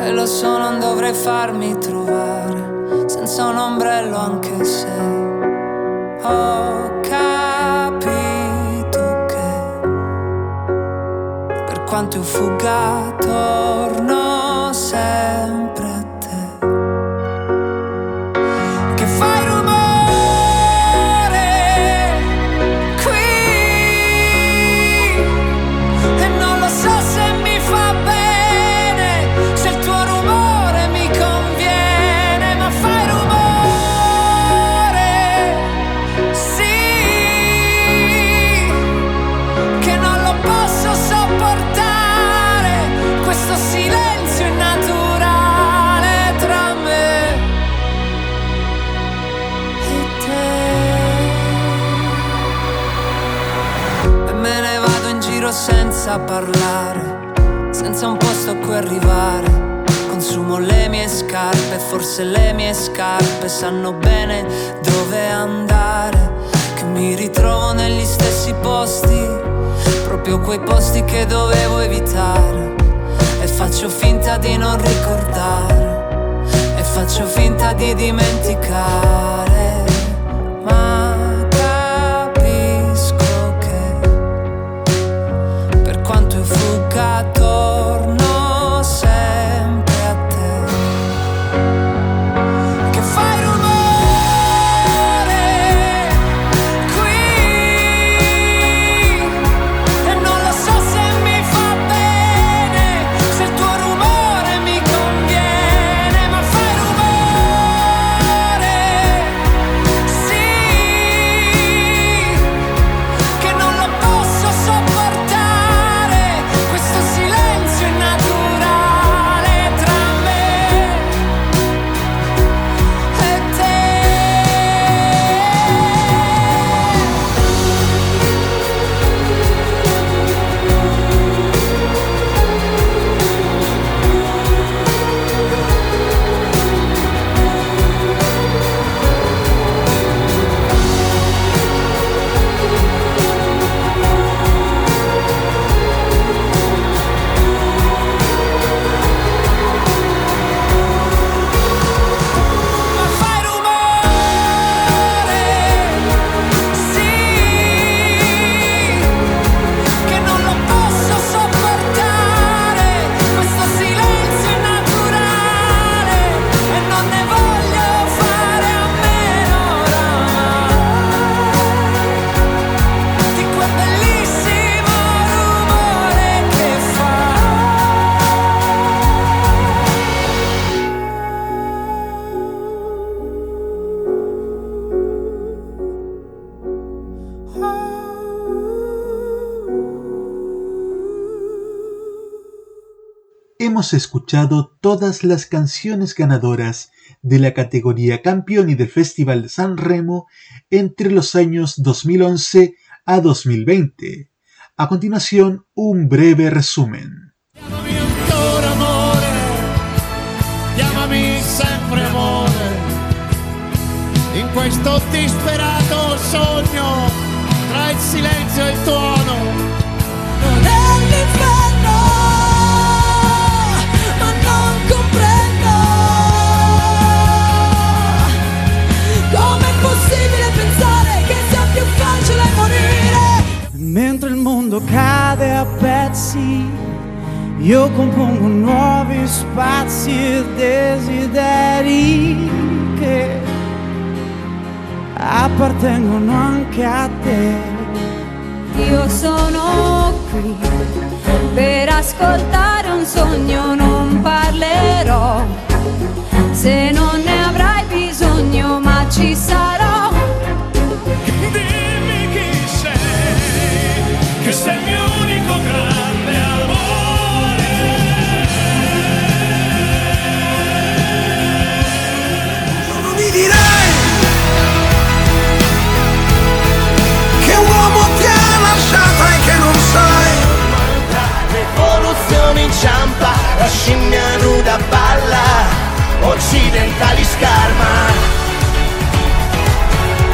K: E lo so, non dovrei farmi trovare senza un ombrello anche se ho quanto io fugga torno sempre senza parlare, senza un posto a cui arrivare. Consumo le mie scarpe, forse le mie scarpe sanno bene dove andare. Che mi ritrovo negli stessi posti, proprio quei posti che dovevo evitare. E faccio finta di non ricordare, e faccio finta di dimenticare. あと
B: Hemos escuchado todas las canciones ganadoras de la categoría campeón y del Festival de San Remo entre los años 2011 a 2020. A continuación, un breve resumen.
P: Cade a pezzi, io compongo nuovi spazi e desideri che appartengono anche a te.
Q: Io sono qui per ascoltare un sogno, non parlerò se non ne avrai bisogno, ma ci sarò.
S: Inciampa, la scimmia nuda balla, occidentali scarma.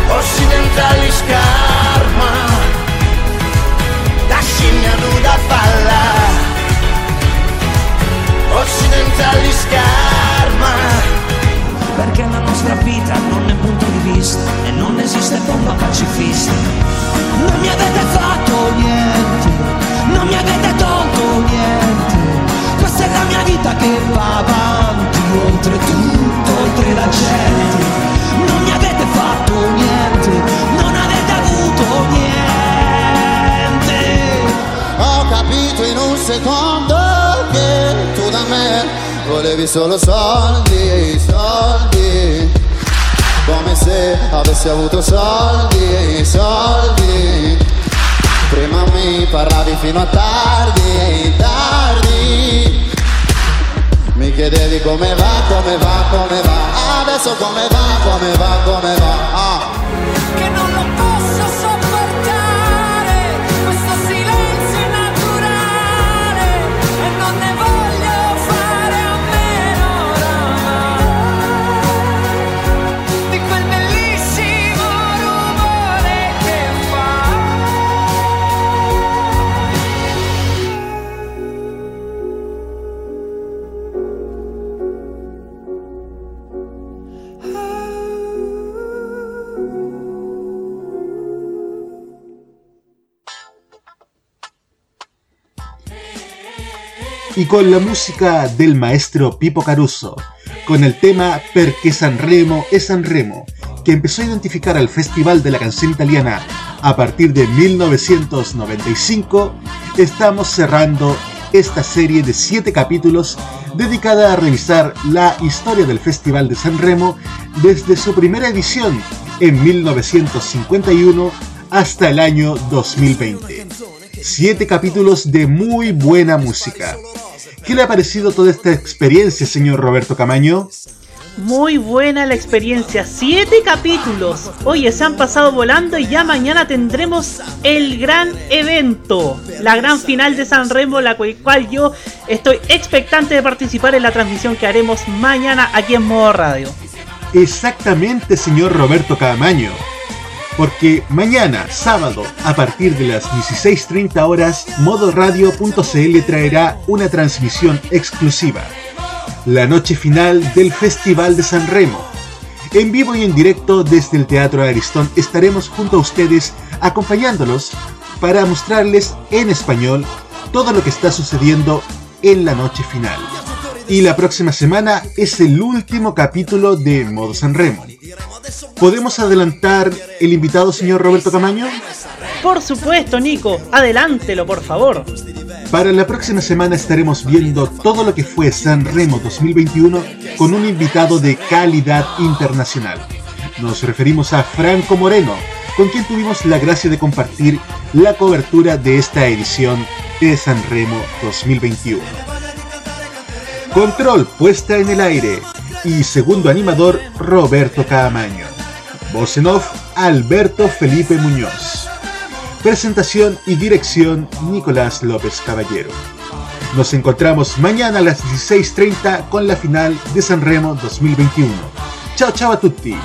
S: Occidentali scarma, la nuda balla. Occidentali scarma.
K: Perché la nostra vita non è punto di vista e non esiste bomba pacifista. Non mi avete fatto niente, non mi avete tolto niente. Questa è la mia vita che va avanti, oltre tutto, oltre la gente.
U: Capito in un secondo che tu da me volevi solo soldi, soldi. Come se avessi avuto soldi, soldi. Prima mi parlavi fino a tardi, tardi. Mi chiedevi come va, come va, come va. Adesso come va, come va, come va. Ah.
B: Y con la música del maestro Pipo Caruso, con el tema Perché Sanremo es Sanremo, que empezó a identificar al Festival de la Canción Italiana a partir de 1995, estamos cerrando esta serie de 7 capítulos dedicada a revisar la historia del Festival de Sanremo desde su primera edición en 1951 hasta el año 2020. Siete capítulos de muy buena música. ¿Qué le ha parecido toda esta experiencia, señor Roberto Camaño?
C: Muy buena la experiencia, siete capítulos. Oye, se han pasado volando y ya mañana tendremos el gran evento, la gran final de San Remo, la cu- cual yo estoy expectante de participar en la transmisión que haremos mañana aquí en Modo Radio.
B: Exactamente, señor Roberto Camaño. Porque mañana, sábado, a partir de las 16.30 horas, modoradio.cl traerá una transmisión exclusiva. La noche final del Festival de San Remo. En vivo y en directo desde el Teatro Aristón estaremos junto a ustedes acompañándolos para mostrarles en español todo lo que está sucediendo en la noche final. Y la próxima semana es el último capítulo de Modo San Remo. ¿Podemos adelantar el invitado, señor Roberto Camaño?
C: Por supuesto, Nico, adelántelo, por favor.
B: Para la próxima semana estaremos viendo todo lo que fue San Remo 2021 con un invitado de calidad internacional. Nos referimos a Franco Moreno, con quien tuvimos la gracia de compartir la cobertura de esta edición de San Remo 2021. Control puesta en el aire y segundo animador Roberto Caamaño. Voz en off Alberto Felipe Muñoz. Presentación y dirección Nicolás López Caballero. Nos encontramos mañana a las 16.30 con la final de San Remo 2021. Chao chao a tutti.